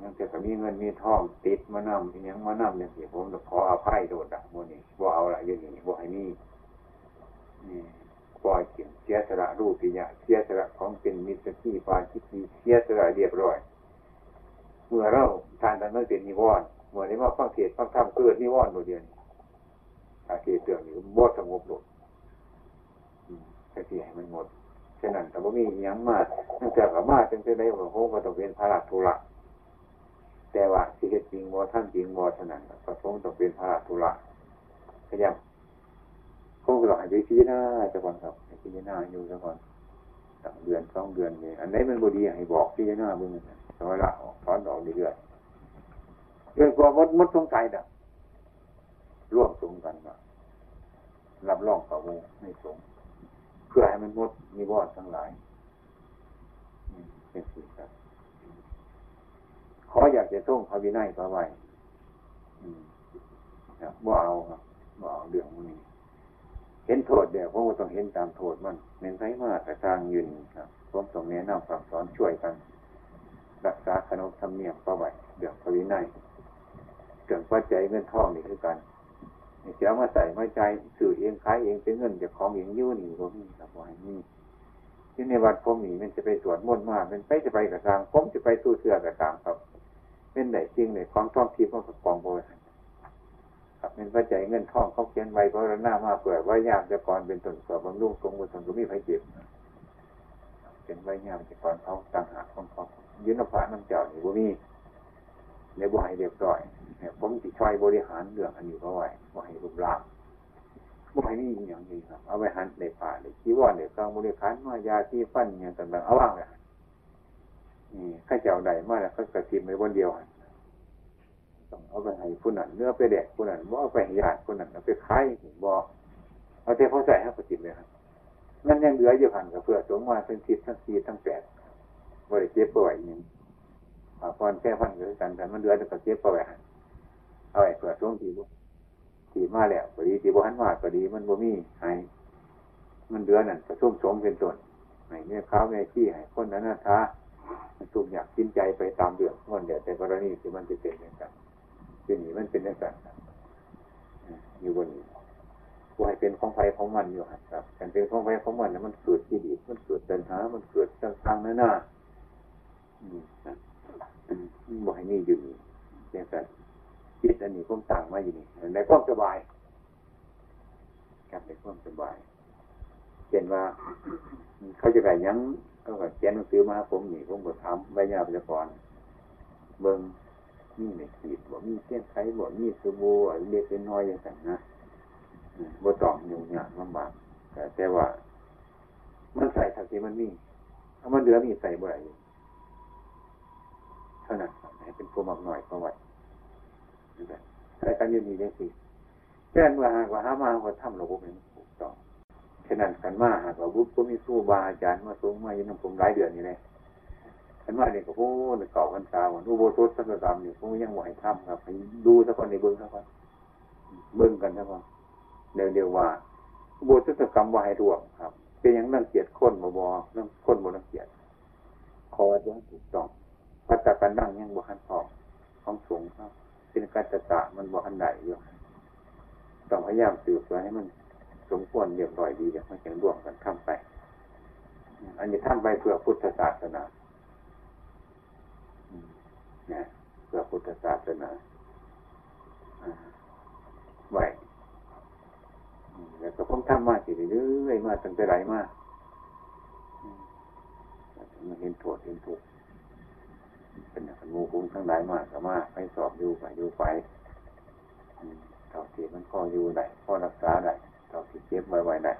มันจะก็มีเงินมีทองติดมานำที่ยังมานำอย่างที่ผมจะขออภัยโดดดักโมนี่บ่เอาละอย่างนี้บ่ให้นี่นี่ปล่อยกินเสียสละรูปปิญญาเสียสละของเป็นมิตรที่ปาคิดีเสียสละเรียบร้อย เมื่อเราทานนั้นไม่เป็นนิวรณ์เมื่อนี้ว่าฟังเทศฟังธรรมเกิดนิวรณ์โดยเดียวอาเทศเตือนอยู่บ่สงบหลด จะเสียให้มันหมดฉะนั้นแต่ว่ามีอย่งมากตั้งแต่กับมาจังจะได้ของโคก็ต้องเป็นพระราทุระแต่ว่าสิเหตุจริงบ่ท่านจริงบ่เท่านั้นก็คงต้องเป็นพระราทุระพยายามคงก็ต้อให้พิจารณาจะก่อนครับพิจารณาอยู่จะก่อนสองเดือนสองเดือนนี่อันไหนมันบดีให้บอกพิจารณาเบื้องต้นถอยละออกถอนออกเรื่อยเรื่องความมดมดสงสัยดับร่วมสงกันว่ารับรองกับวไม่สง พื่อให้มันมดมีวอดทั้งหลายเป็นสิ่งครับ ขออยากจะต้องพระวินัยพระไว้บ่เอาครับบ่เอาเรื่องนี้ เห็นโทษเดี๋ยวผมก็ต้องเห็นตามโทษมันเน้นใช้มาแต่ทางยืนครับผมต้องแนะนำสั่งสอนช่วยกัน รักษาขนบธรรมเนียมพระไว้เรื่องพระวินัยเกิดปัจจัยเงินทองนี่คือกัน เสียมาใส่มาใจสื่อเองขายเองเป็นเงินจากของเองยุ่นี่ก็มีครับว่านี่ที่ในวัดผมนี่มันจะไปสวดมนต์มากมันไปจะไปกระซังผมจะไปสู้เสือกระซังครับเป็นไหนจริงไหนของท่องทิพย์มันก็กองโบยครับเป็นปัจจัยเงินทองเขาเขียนไว้เพราะหน้ามาเปิดว่ายามจะก่อนเป็นต้นสือบำรุงสงฆ์บุญสงฆ์ก็มีไฟเจ็บเป็นไว้ยามจะก่อนเขาต่างหากของเขายืนผ่าน้ำเจ้านี่บ่มี ในบ่ให้เรียบร้อยเนี่ยผมติช่วยบริหารเรื่องอันนี้เขาไว้บ่ให้รูปร่างบ่ให้มีอย่างนี้ครับ เอาไว้หันในป่าในชีวรในกลางบริการมายาที่ฟันอย่างต่างๆเอาว่างเลยนี่ข้าเจ้าใดมาแล้วก็กระทิมไว้บนเดียวต้องเอาไปให้ผู้นั้นเนื้อไปแดกผู้นั้นบ่เอาไปให้ญาติผู้นั้นเอาไปขายบ่เอาแต่เขาใส่ให้กระทิมเลยครับนั่นยังเหลืออยู่หันกับเพื่อสมมาเป็นทิศทั้งสี่ทั้งแปดบริเจ็บป่วยอย่างนี้ อาพรแค่พันเกิดกันแต่มันเหลือแต่ก็เจ็บป่วยเอาไอ้เพื่อสมทีบุทีมาแล้วก็ดีทีบุหันมาก็ดีมันบ่มีหายมันเหลือดนั่นก็ส้มสมเป็นต้นไอ้เนี่ยข้าวแม่ขี้ให้คนนั้นนะท้ามันทุกอยากกินใจไปตามเรื่องมันเดียวแต่กรณีที่มันจะเป็นอย่างกันที่นี่มันเป็นอย่างกันอยู่บนนี้กูให้เป็นของไฟของมันอยู่ครับการเป็นของไฟของมันเนี่ยมันเกิดที่ดีมันเกิดปัญหา มันเกิดต่างๆนั่นน่ะ บ่ให้นี่อยู่นี่อย่างกันจิตอันนี้ผมต่างมาอยู่นี่ในความสบายครับในความสบายเช่นว่า เขาจะไก่ยังเขาก็เขียนหนังสือมาผมนี่ผมก็ทำใบยาประกรเบิ้งนี่ในขีดบ่มีเส้นไขบ่มีสบู่เล็กน้อยอย่างนั้นนะบ่ต้องยุ่งยากลำบากแต่แต่ว่า มันใส่ทักที่มันมีถ้ามันเหลือมีใส่บ่ได้ เท่านั้นให้เป็นผู้มักหน่อยเข้าไว้ใส่กันยืนมีอย่งสี่แค่เมื่อหากว่าหามาว่าทำระบบนี้ถูกต้องฉะนั้นกันมาหากว่าบุญก็มีสู้บาอาจารย์มาสูงมาอยู่น้ำผมหลายเดือนนี่เลยขันมาเนี่ยก็พูดเก่าพันตาวันอุโบสถสักกรรมเนี่ยผมยังไหวทำครับดูสักคนในเบิ้งสักคนเบิ้งกันสักคนเดี๋ยวเดี๋ยวว่าอุโบสถกรรมวายรวมครับ เป็นอย่างนั่งเกียดคนบ่บอนั่งคนบ่นั่งเกียดคอยังถูกต้อง ปัจจกันนั่งยังบ่หันพอของสูงครับ เป็นกัจจตะมันบ่หันใดอยู่ต้องพยายามสืบไว้ให้มันสมควรเรียบร้อยดีเดี๋ยวมันจะร่วมกันทำไป อันนี้ทำไปเพื่อพุทธศาสนาเนี่ยเพื่อพุทธศาสนาไหวแล้วก็ผมทำมาสิเรื่อยมาตั้งแต่ไหลมามาเห็นโทษเห็นทุกข์ เป็นอย่างงูคุ้งทั้งหลายมากก็มาไปสอบอยู่ไปอยู่ไปเท่าที่มันพ่ออยู่ได้พ่อรักษาได้เท่าที่เจ็บไว้ไว้ได้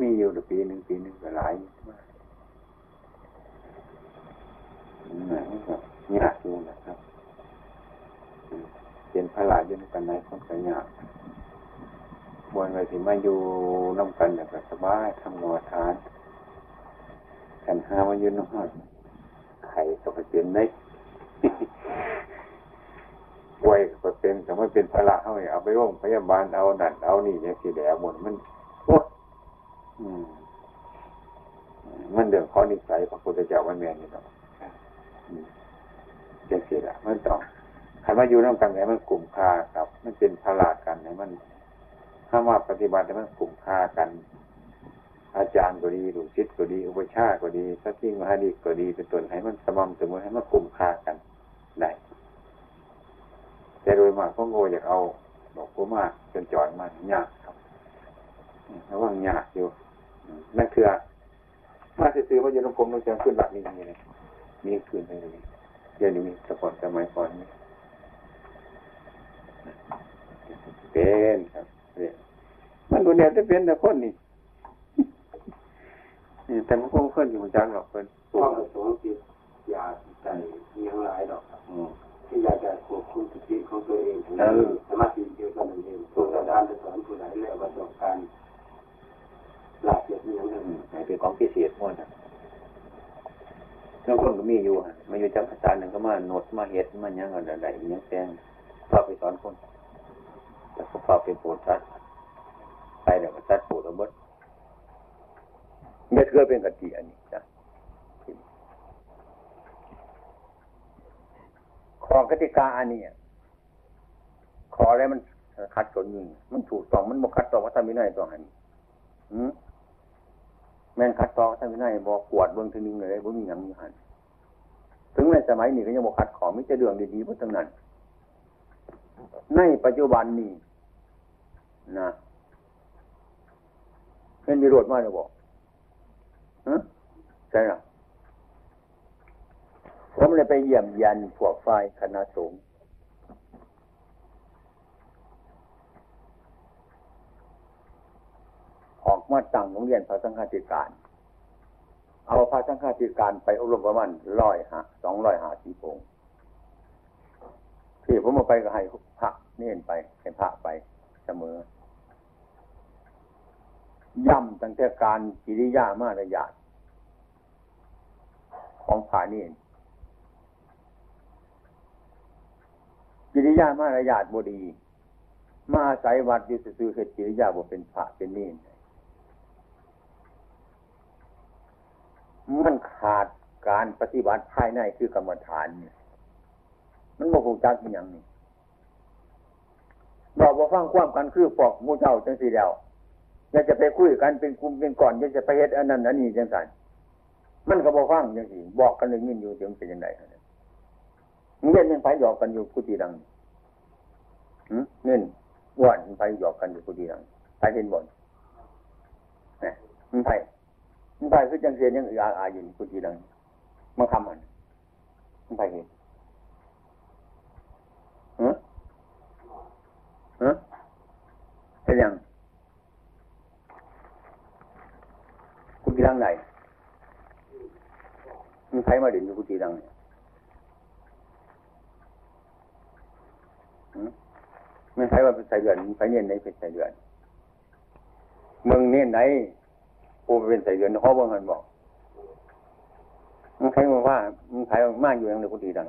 มีอยู่แต่ปีหนึ่งปีหนึ่งก็หลายมากยากอยู่นะครับเป็นพระลาอยู่กันในคนก็ยากบนไว้ที่มาอยู่น้ำกันแบบสบายทำงอทาน กันหามาอยู่นอดไข่ก็ไปเป็นได้ป่วยก็เป็นแต่ไม่เป็นพระเขาเอาไปโรงพยาบาลเอาดันเอานี่เนี่ยสีแดงหมดมันโอ้มันเดือดข้อนิสัยพระพุทธเจ้าวันแมนนี่เนาะเจ็ดสิละมันต้องใครมาอยู่น้ำกันไหนมันกลุ่มค่าครับ มันเป็นพลากันไหนมันถ้าว่าปฏิบัติมันกลุ่มค่ากัน อาจารย์ก็ดีลูกศิษย์ก็ดี อุปชาก็ดีสักที่มหาดีก็ดีเป็นต้นให้มันสม่ำเสมอให้มันกลุ่มค่ากันได้แต่โดยมากพวกโง่อยากเอาดอกกุมารจนจอดมันยากครับระวังยากอยู่นั่นคือมาซื้อมาอยู่ในกรมต้องจำขึ้นแบบนี้อย่างนี้มีคืนไปเลยเดี๋ยวนี้มีสปอร์ตสมัยก่อนนี่เป็นครับมันดูเนี่ยจะเป็นแต่คนนี่ แต่มันคงเพื่อนอยู่จังหรอกเพื่อนพ่อประสงค์จิตอยากใจเลี้ยงหลายดอกครับที่อยากจะควบคุมจิตของตัวเองถึงสมาธิเดียวกันนั่นเองผู้อาจารย์จะสอนผู้ใดแล้วประสบการณ์หลักเกียรติอย่างนั้นไหนเป็นของพิเศษม้วนอะแล้วคนก็มีอยู่ฮะมาอยู่จังภาษาหนึ่งก็มาโนดมาเฮ็ดมายังอะไรอะไรยังแซงพาไปสอนคนแต่ก็พาไปโปรดสัตว์ไปเดี๋ยวก็สัตว์โปรดเอาเบิด เม็ดก็เป็นกะทิอันนี้จ้ะของกติกาอันนี้ขออะไรมันคัดกนอยู่มันถูกต้องมันบกคัดต่อวัฒนวินัยต่อหันอืมแม่นคัดต่องท่านวินัยบอกกวดเบื้องทีนึงเลยบ่มีหยังอยู่หันถึงในสมัยนี้ก็ยังบอกคัดของมิจะเรื่องดีๆเพราะทั้งนั้น ในปัจจุบันนี้นะเห็นวิโรธมากเลยบอก ใช่หรอผมเลยไปเยี่ยมยันพวกฝ่ายคณะสงฆ์ออกมาตั้งโรงเรียนพระสังฆาธิการ เอาพระสังฆาธิการไปอบรมประมาณร้อยหาสองร้อยหาสีพงที่ผมมาไปก็ให้พระเน้นไปให้พระไปเสมอ ย่ำตั้งแต่การกิริยามารยาทของผานี่กิริยามารยาทบดี มาอาศัยวัดอยู่ซื่อเหตุกิริยาบ่เป็นพระเป็นนี่มันขาดการปฏิบัติภายในคือกรรมฐานเนี่ยมันโมโหจักอย่างนี้บอกว่าฟังความกันคือปอกมูเจ้าจังสีเดียว อยากจะไปคุยกันเป็นกลุ่มเป็นก่อนอยากจะไปเฮ็ดอันนั้นอันนี้จังสันมันก็บอกฟังจังสีบอกกันเลยยินอยู่ถึงเป็นยังไงเงี้ยยังไปหยอกกันอยู่กุฏิดังเงี้ยว่านไปหยอกกันอยู่กุฏิดังไปเห็นบ่นมันไปมันไปคือจังเสียนยังอาอาอยู่กุฏิดังมาคำมันมันไปเห็นฮะฮะเป็นยัง กุฏิดังไหนมันใครมาเด่นอยู่กุฏิดังเนี่ยไม่ใช่ว่าเป็นสายเดือนไปเนี่ยไหนเป็นสายเดือนมึงเนี่ยไหนกูเป็นสายเดือนเขาบอกมันบอกมึงใครมาว่ามึงใครมากอยู่ยังในกุฏิดัง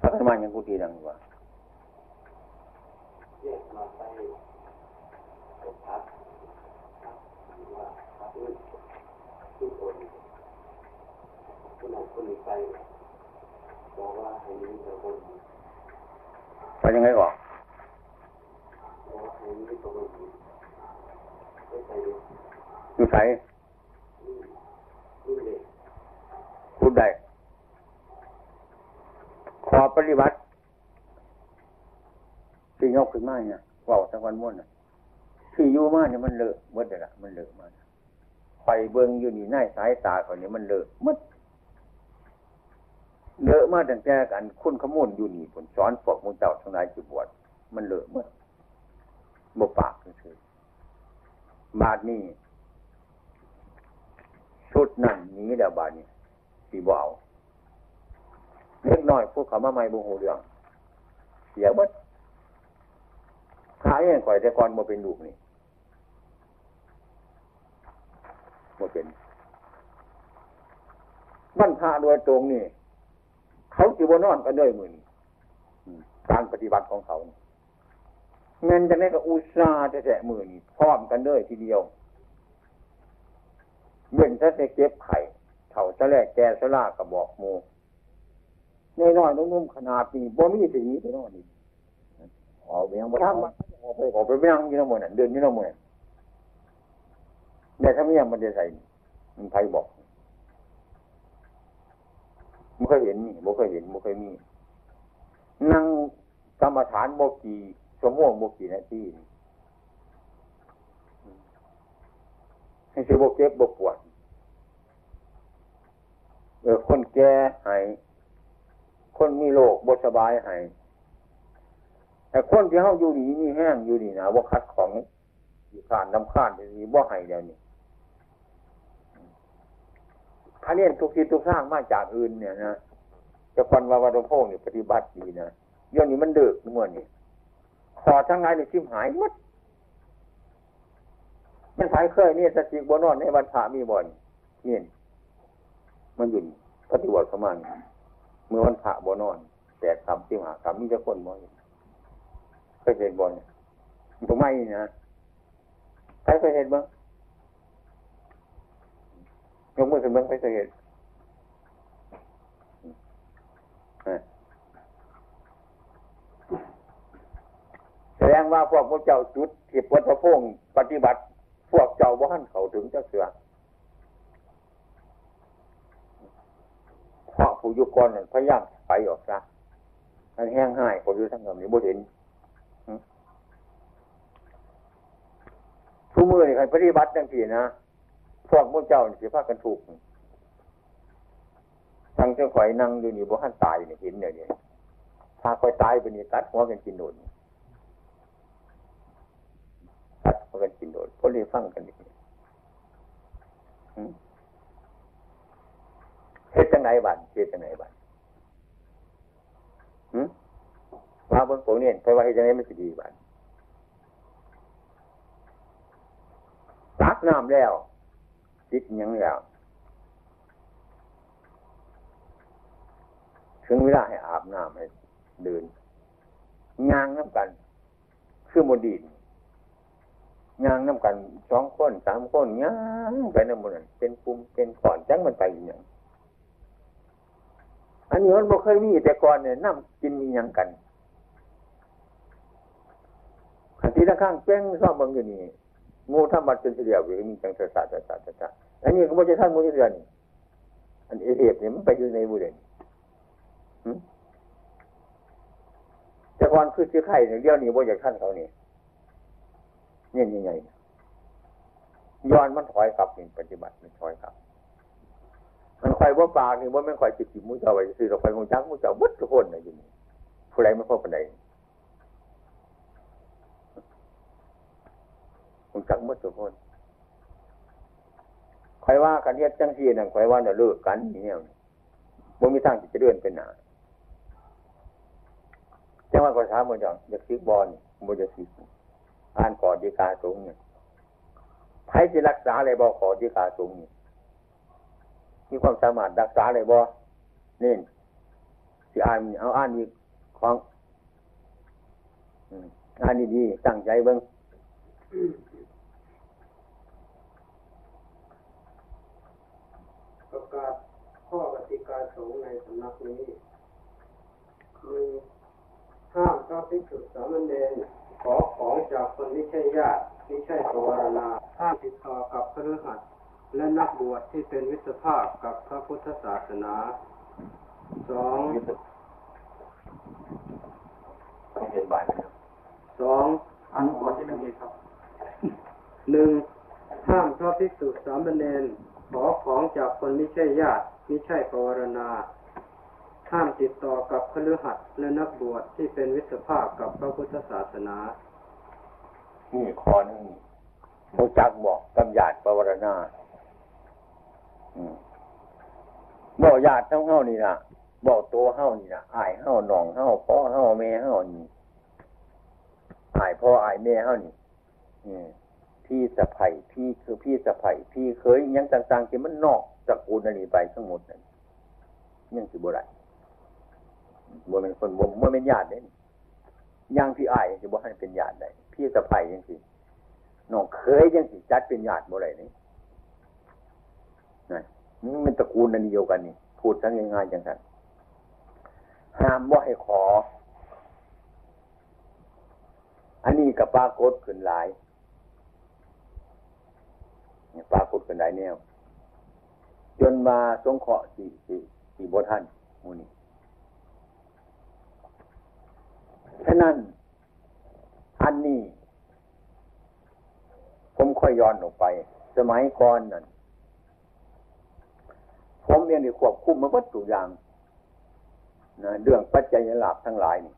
พระธรรมยังกุฏิดังดีกว่าพักนี่ ทุกคนคนไหนคนนี้ไปบอกว่าให้นี้แต่คนไปยังไงก่อนบอกว่าให้นี้ตัวคนไม่ใช่อยู่ใส่นี่เลยพูดได้ขอปฏิบัติที่ยกขึ้นมาเนี่ยว่าสักวันม้วนน่ะที่อยู่มาเนี่ยมันเลอะหมดเลยละมันเลอะมา ไฟเบิ้งอยู่นี่หน้าสายตาเขาเนี่มันเลอะหมดเลอะมาตั้งแต่กันคุณขมูลอยู่นี่ผลสอนพวกมุนเจ้าทั้งหลายจุบวชมันเลอะหมดบ่ปากคือบาทนี่ชุดนั่นนี้เดี๋ยวบาทนี้สีบ่เอาเล็กน้อยพวกเขามาใหม่บุหูเรื่องเสียหมดขายยังข่อยแต่ก่อนมาเป็นลูกนี่ มาเป็นบ้านพระโดยตรงนี่ เขาจีบนอนกันด้วยมือนี่การปฏิบัติของเขาเงินจะได้กับอุตสาห์จะแจมือนี่พร้อมกันด้วยทีเดียวเว้นถ้าจะเก็บไข่เถ่าจะแลกแกสลากกระบอกโมน้อยๆนุ่มๆขนาดนี้บ่มีสีนี้ไปนอนนี่ออกไปยังบ่ทำออกไปออกไปไม่ยังยี่น้ำมันเดินยี่น้ำมันเนี่ยถ้าไม่ยังมันจะใส่มันไผบอกไม่เคยเห็นนี่ไม่เคยเห็นไม่เคยมี นั่งกรรมฐานโมกีชั่วโมงโมกีนาทีให้สิบเก็บบปวดเออคนแก่ให้คนมีโรคบสบายให้แต่คนที่เขาอยู่ดีมีแห้งอยู่ดีนะว่าคัดของอยู่ขานน้ำข้านที่ว่าให้เดี๋ยวนี้ อันนี้ทุกทีทุกสร้างมาจากอื่นเนี่ยนะจะฟันว่าวัดหลวงพ่อเนี่ยปฏิบัติดีนะเดี๋ยวนี้มันเดือดเมื่อนี่ขอทั้งไงในชิมหายหมดมันสายเคยเนี่ยสติบนอนในวันพระมีบ่อนเนี่ยมันยู่ปฏิวัติประมาณเมื่อวันพระบนอนแปดคำที่หาคำมีแต่คนบ่เคยเห็นบ่อนตรงไม่นะใครเคยเห็นบ้าง ยกมือขึ้นบ้างใครเคยเห็นแสดงว่าพวกพระเจ้าจุดที่พุทธพงปฏิบัติ พวกเจ้าบ้านเขาถึงเจะเสือพระผู้ยุกรนั่นพยายามไปออกซะอันแห้งหายผมอยู่ทั้งกับนี้บ่เห็นทุกมือนี่ใครปฏิบัติจังสี่นะ พวกมุ่งเจ้าสิพากันถูกทั้งเจ้าข่อยนั่งอยู่นี่บ่หันตายนี่เห็นเนี่ยนี่พาข่อยตายไปนี่ตัดหัวกันกินโดนตัดหัวกันกินโดนพอดีฟังกันนี่เฮ็ดจังไหนบ้านเฮ็ดจังไหนบ้านหืมว่าเบิ่งพวกนี้ไปว่าเฮ็ดจังไหนมันสิดีบ้านตักน้ำแล้ว จิตยังแล้วถึงเวลาให้อาบน้ำให้เดินย่างน้ำกันคือโมดีนย่างน้ำกันสองคนสามคนย่างไปน้ำมันนเป็นปุ่มเป็นก่อนจังมันไปอย่างอันนี้มันบ่เคยมีแต่ก่อนเนี่ยน้ำกินมียังกันขันทีละข้างเป้งชอบเบางอยู่นี่ งูถ้ามันเป็นเสียวอยู่มีจังเสสะเสสะเสสะอันนี้ก็ไม่ใช่ท่านมูลเรือนอันเอเอฟเนี่ยมันไปอยู่ในบุเรนแต่ก่อนคือชื่อไข่เนี่ยเดี๋ยวนี้บ่อยากท่านเขาเนี่ยเนี่ยยังไงย้อนมันถอยกลับนี่ปฏิบัติมันถอยกลับ มันคอยว่าปากนี่ว่าไม่คอยจิตจิตมุ้งเจ้าไว้ซื้อเราคอยมุ้งจักมุ้งเจ้าวัดทุกคนนะอยู่นี่ผู้ใดไม่พอปันใด มุ้งจักมุดทุกคนคอยว่ากันเรียกจังสีนั่นคอยว่าเนี่ยเลิกกันเนี่ยบ่มีทางที่จะเดินเป็นหนาจังว่าก็ถามมันจังอยากซิกบอลบ่จะซิกอ่านก่อดีกาสูงเนี่ยใครจะรักษาอะไรบ่ขอดีกาสูงนี่มีความสามารถรักษาอะไรบ่นี่สิอ่านเอาอ่านอีกของอ่านดีๆตั้งใจเบิ่ง ประกาศข้ อกติกาสงฆ์ในสำนักนี้คือห้ามพระภิกษุสามเณรขอของจากคนไม่ใช่ญาติไม่ใช่ปวารณาห้ามติดต่อกับพฤหัสและนักบวชที่เป็นวิสภาพกับพระพุทธศาสนาสองไม่เห็นบาทนะครับสองอันขอที่หนึ่งครับหนึ่งห้ามพระภิกษุสามเณรขอของจากคนไม่ใช่ญาติไม่ใช่ปวารณาห้ามติดต่อกับคฤหัสถ์และนักบวชที่เป็นวิสภาพกับพระพุทธศาสนา นี่คอนึงเขาจักบอกกำยาดปวารณาบอกญาติเท่าเฮานี่นะบอกตัวเฮานี่นะอายเฮาหนองเฮาพ่อเฮาแม่เฮานี่อายพ่ออายแม่เฮานี่พี่สะไผ่พี่คือพี่สะไผ่พี่เคยยังต่างๆที่มันนอก จากกูนันนี่ไปทั้งหมดนั่นยังสิบ่ได้บ่เป็นคนบ่บ่เป็นญาติเด้ยังพี่อายสิบ่ให้เป็นญาติได้พี่สะไผ่ยังสิน้องเคยยังสิจัดเป็นญาติบ่ได้นี่นั่นนี่มันตระกูลนันเดียวกันนี่พูดทั้งง่ายๆจังนั้นห้ามว่าให้ขอ อันนี้กับปรากฏขึ้นหลายปรากฏขึ้นหลายแนว จนมาสงเคราะห์สี่สี่สี่บทท่านมูนี่ฉะนั้น อันนี้ ผมค่อยย้อนออกไป สมัยก่อนนั่นผมเรียนได้ควบคุมมาวัตถุอย่างนะเรื่องปัจจัยหลักทั้งหลายนี่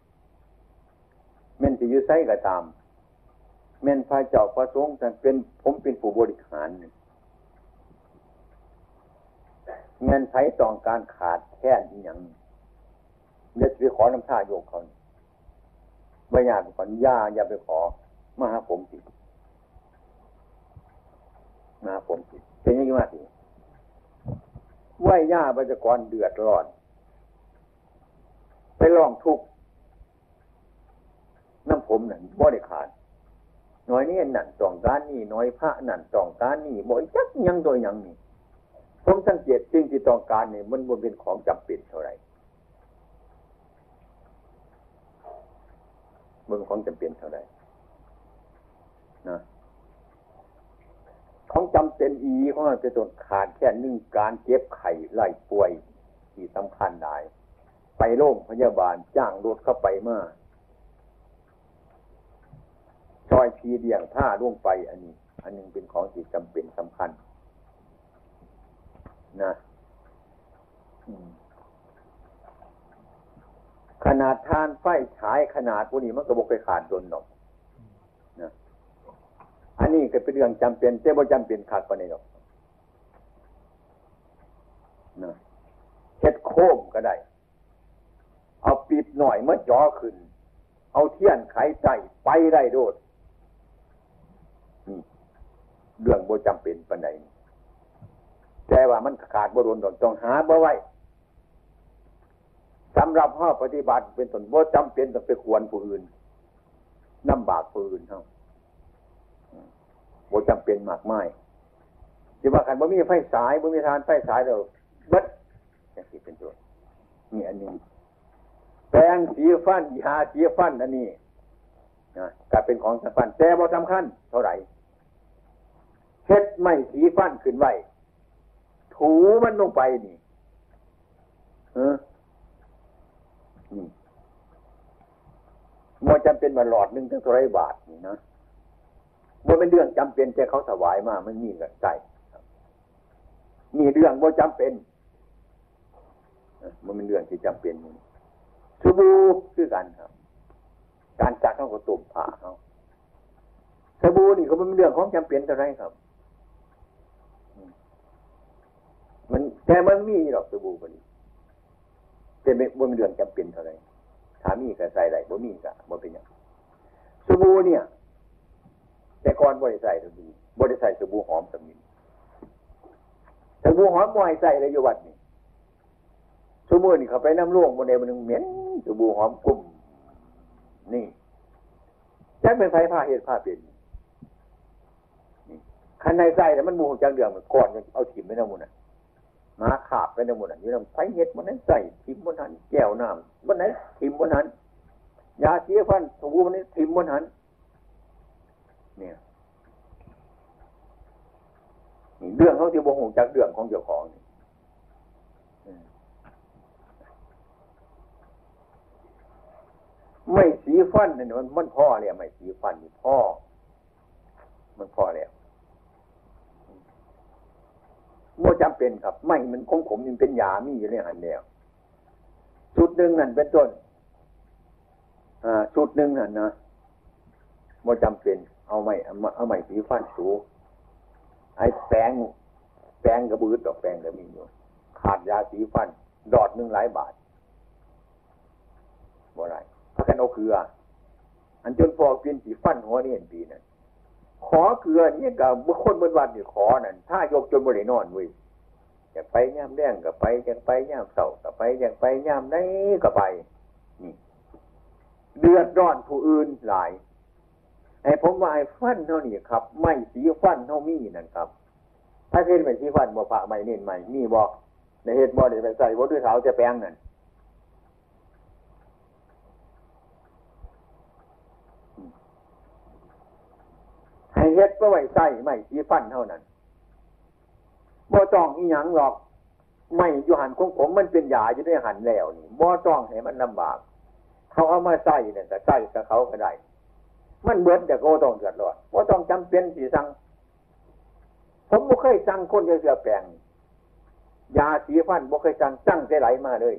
แม่นจะยื้อไส้ก็ตาม แม่นพระเจ้าพระสงฆ์แต่เป็นผมเป็นผู้บริหาร เงินไผต้องการขาดแค่นอย่างเนี่ยไปขอน้ำท่าโยกเขาไม่อยากขอญาอย่าไปขอ มาหาผมสิมาหาผมสิเป็นยังไงมาสิไหว้ย่าบัจกรเดือดร้อน ไปลองทุกน้ำผมนั่นบ่ได้ขาดน้อยนี่นั่นตองการนี่น้อยพระนั่นตองการนี่บ่จักยังตัวยังนี่ ผมสังเกตสิ่งที่ต้องการเนี่ยมันบ่เป็นของจำเป็นเท่าไหร่มันของจำเป็นเท่าไหร่นะของจำเป็นอีของมันเป็นต้นขาดแค่หนึ่งการเจ็บไข้ไล่ป่วยที่สำคัญได้ไปโรงพยาบาลจ้างรถเข้าไปมาซอยพีเดียงผ้าล่วงไปอันนี้ อันนึงเป็นของที่จำเป็นสำคัญ นะขนาดทานไฟฉายขนาดพวกนี้มันก็บกไปขาดโดนหนอกนะอันนี้ก็เป็นเรื่องจำเป็นแต่บ่จำเป็นขาดไปในหรอกนะเฮ็ดโค้มก็ได้ เอาปิดหน่อยเมื่อจ่อขึ้น เอาเทียนไขใจไปได้โดดเรื่องบ่จำเป็นปานใด แต่ว่ามันขาดบ่โดนต้องหาบ่ไว้สำหรับห้อปฏิบัติเป็นตนบ่จำเป็นต้องไปควรผู้อื่นน้ำบากผู้อื่นเท่าบ่จำเป็นมากมายจะว่ากันบ่มีไฟสายบ่มีทานไฟสายเราเบิดอย่างที่เป็นตัวนี่อันนี้แปรงสีฟันยาสีฟันอันนี้นะก็เป็นของสำคัญแต่บ่สำคัญเท่าไหร่เช็ดไม่สีฟันขึ้นไว้ ถูมันลงไปนี่เออนี่มันจำเป็นมาหลอดหนึ่งตั้งเท่าไรบาทนี่นะมันเป็นเรื่องจำเป็นแต่เขาถวายมามันมีเงินใส่มีเรื่องว่าจำเป็นมันเป็นเรื่องที่จำเป็นสบู่คือกันครับ การจักเขาก็ตุ่มผ่าเขาสบู่นี่ก็เป็นเรื่องของจำเป็นเท่าไรครับ มัน แต่มันมีหรอกสบู่มันแต่ไม่บนเรื่องจำเป็นเท่าไรถามีก็ใส่ได้บ่มีก็บ่เป็นอย่างสบู่เนี่ย แต่ก่อนบริใส่สบู่บริใส่สบู่หอมสมินสบู่หอมบ่ให้ใส่เลยอยู่วัดนี่สบู่นี่เขาไปน้ำร่วงบนเดมันเหม็นสบู่หอมกลุ่มนี่แจ็คเป็นไฟผ้าเห็ดผ้าเป็นขันในใส่แต่มันมูจังเดืองมันก่อนเอาถิ่มไม่น้ำมูน่ะ มาขาบไปน้ำมูน่ะอยู่น้ำไฟเห็ดมันนั้นใส่ถิมบนนั้นแก้วน้ำบนนั้นถิมบนนั้นยาเสียฟันสบู่มันนั้นถิ่มบนนั้นเนี่ยเรื่องเขาที่บ่งจากเรื่องของเจ้าของไม่สีฟันนี่มันมันพ่อเนี่ยไม่สีฟันนี่พ่อ มันพ่อแล้ว โมจำเป็นครับ ไม่มันคงขมมันเป็นยามีอยู่ในหันแล้วชุดหนึ่งนั่นเป็นต้นอ่าชุดหนึ่งนั่นนะโมจำเป็น เอาไม่เอาไม่สีฟันสูไอ้แปงแปงกระบือดอกแปงก็มีอยู่ขาดยาสีฟัน ดอดหนึ่งหลายบาทบ่ไรพากันเอาเกลืออันจนพอกินสีฟันหัวนี่เห็นปีนั่น ขอเกลือนี่กับบุคคลบนวันนี่ขอนั่นถ้ายกจนบริโนอนเว้ยอยากไปย่ามแดงก็ไปอยากไปย่ามเสาก็ไปอยากไปย่ามไหนก็ไปนี่เดือดร้อนผู้อื่นหลายไอ้ผมว่าไอ้ฟันเท่านี้ครับ ไม่สีฟันเท่ามีนั่นครับถ้าเห็นไม่สีฟันบ่พระไม่เน้นไม่มีบอกในเหตุบ่ได้ไปใส่บ่ด้วยเท้าจะแปลงนั่นให้ เฮ็ดก็ไว้ใส่ไม่สีฟันเท่านั้นบ่ต้องอีหยังหรอก ไม่อยู่หันของผมมันเป็นยาอยู่ในหันแล้วนี่บ่ต้องให้มันลำบาก เขาเอามาใส่เนี่ยแต่ใส่กับเขาก็ได้ มันเบิดแต่ก็ต้องเดือดร้อนว่าต้องจำเป็นสีสั่งผมบ่เคยสั่งคนจะเสือแปลงยาสีฟันบ่เคยสั่งสั่งใจไหลมาเลย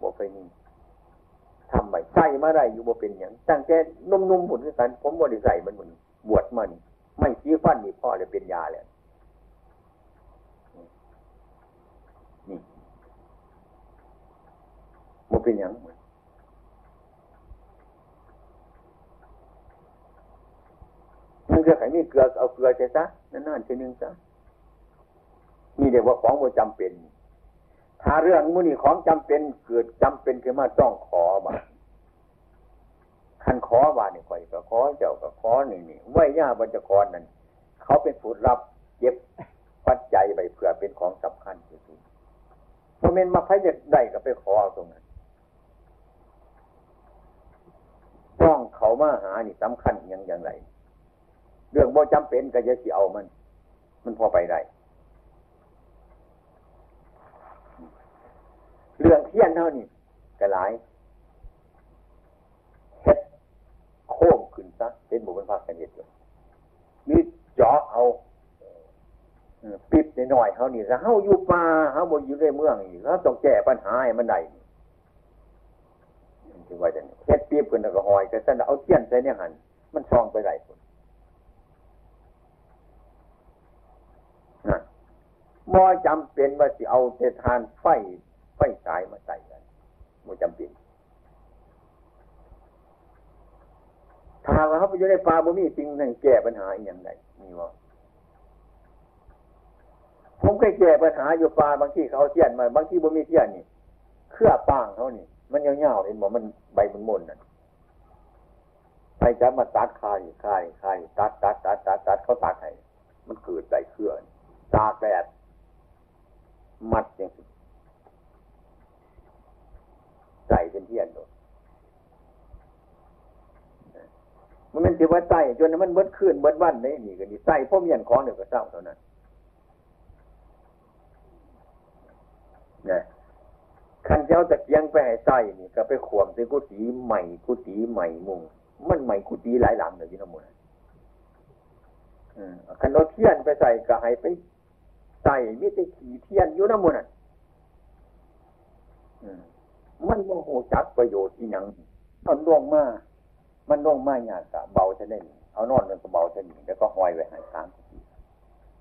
บ่เคยมีทำไปใส่มาได้อยู่บ่เป็นอย่างตั้งแต่นุ่มๆผุนกัน ผมบ่ได้ใส่มันหมือน บวชมันไม่สีฟันนี่พ่อเลยเป็นยาเลยนี่บ่เป็นอย่างเหมือนมันเกลือไข่มีเกลือเอาเกลือใช่ซะนั่นๆทีนึงซะนี่เรียกว่าของบ่จำเป็น ถ้าเรื่องมุนี่ของจำเป็นเกิดจำเป็นขึ้นมาต้องขอมา คันขอว่านี่ข่อยก็ขอเจ้าก็ขอนี่นี่ไหวย่าบรรจกรนั่นเขาเป็นผู้รับเย็บปัจจัยไปเพื่อเป็นของสำคัญที่สุดพอเมนมาพยได้ก็ไปขอตรงนั้นต้องเขามาหานี่สำคัญอย่างอย่างไร เรื่องบ่จำเป็นก็จะสิเอามัน มันพอไปได้เรื่องเทียนเท่านี้ก็หลายเฮ็ดโค้งขึ้นซะ เป็นบุเป็นภาคกันเฮ็ดอยู่นี่เจาะเอาปิดในหน่อยเขานี่ถ้าเฮาอยู่ป่าเฮาบ่อยู่ในเมืองนี่เขาต้องแก้ปัญหาให้มันได้ถึงว่าจะเฮ็ดปีบขึ้นแล้วก็หอยก็ซั่นเอาเทียนใส่ในหันมันซองไปได้พุ่นนั่นบ่จำเป็นว่าสิเอาแต่ทานไฟไฟฉายมาใส่กันบ่จำเป็น ถ้าหากว่าเขาไปอยู่ในป่าบ่มีสิ่งนั้นแก้ปัญหาอีกอย่างใดมีว่าผมเคยแก้ปัญหาอยู่ป่าบางที่เขาเอาเทียนมาบางที่บ่มีเทียนนี่เครือป้างเขานี่มันยาวๆเห็นบ่มันใบมันมนนั่นไปจับมาตัดคายคายคายตัดตัดตัดตัดตัดเขาตัดให้มันเกิดใส่เครือนตากแดดมัดอย่างนี้ใส่เป็นเทียนโดด มันเป็นที่ว่าใส่จนมันเบิดขึ้นเบิดวันได้นี่ก็นี่ใส่พ่อเมียนของเดี๋ยวก็เศร้าเท่านั้นนะขันเจ้าตะเกียงไปให้ใส่นี่ก็ไปขวมใส่กุฏิใหม่กุฏิใหม่มุงมันใหม่กุฏิหลายหลังเลยพี่น้องมนอืมขันเราเทียนไปใส่ก็ให้ไปใส่มิตรขี่เทียนอยู่น้ำมันอืมมันโมโหจักประโยชน์ที่ยังมันล่วงมา มันล่วงมาอย่างกะเบาเท่านั้เอานอนมันก็เบาเท่านี้แล้วก็ห้อยไว้ให้ค้าง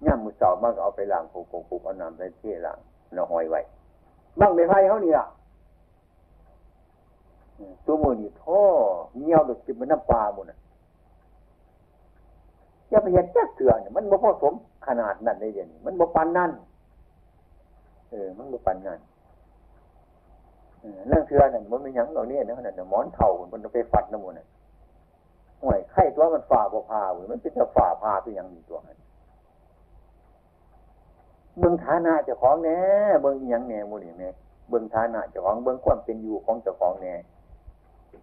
ย่ามมือเสาร์มากเอาไปล้างผูกผูกผูเอาน้ำไปเที่ล้างแล้วห้อยไว้บ้างไม่ไพ่เขาเนี่ล่ะอืมตัวมือนี่ท่อเงี้ยวดอกจิบมันน้ำปลาหมดน่ะอย่าไปเห็นแจ๊กเถื่อนเนี่ยมันบ่พอสมขนาดนั้นได้เดี๋ยวนี้มันบ่ปันนั่นเออมันบ่ปันนั่นเออเรื่องเถื่อนนั่นมันไม่ยั้งเหล่านี้นะขนาดนั้นหมอนเท่ามันไปฟัดน้ำมันน่ะ ห่วยไข่ตัวมันฝ่าบ่พาเว้ยมันเป็นจะฝ่าพาเป็นอย่างนี้ตัวนั้นเบิ่งฐานะเจ้าของแน่เบิ่งอหยังแน่หมู่นี่แม่เบิ่งฐานะเจ้าของเบิ่งความเป็นอยู่ของเจ้าของแน่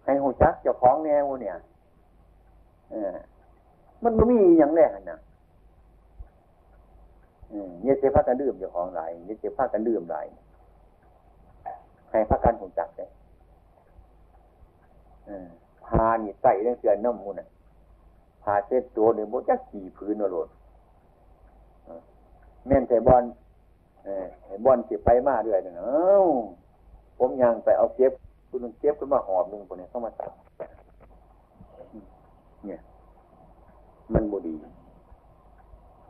ให้หูจักเจ้าของแน่หมู่เนี่ยเออมันบ่มีอหยังแน่หั่นน่ยเสียพากันดื่มเจ้าของหลายอย่าเสียพากันดื่มหลายให้พากันหูจักเลยเออ พานี่ใส่เรื่องเสือน้ำมูน่ะพาเซ็ตตัวเนี่ยโมจักขี่พื้นนรดแม่นแต่บอลเออบอลสิไปมาเรื่อยเนาะผมยังไปเอาเก็บคุณนึงเก็บขึ้นมาหอบหนึ่งคนนี้เข้ามาตัดเนี่ย มันบูดี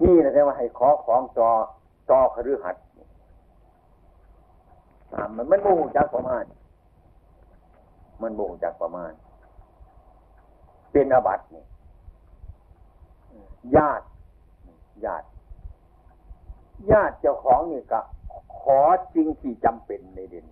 นี่นะแต่ว่าให้ขอของจอจอคฤหัสถามมันมันโมหจักประมาณ มันโมหจักประมาณ เป็นอาบัตินี่ญาติญาติ ญาติเจ้าของนี่ก็ขอจริงที่จำเป็นในเด่น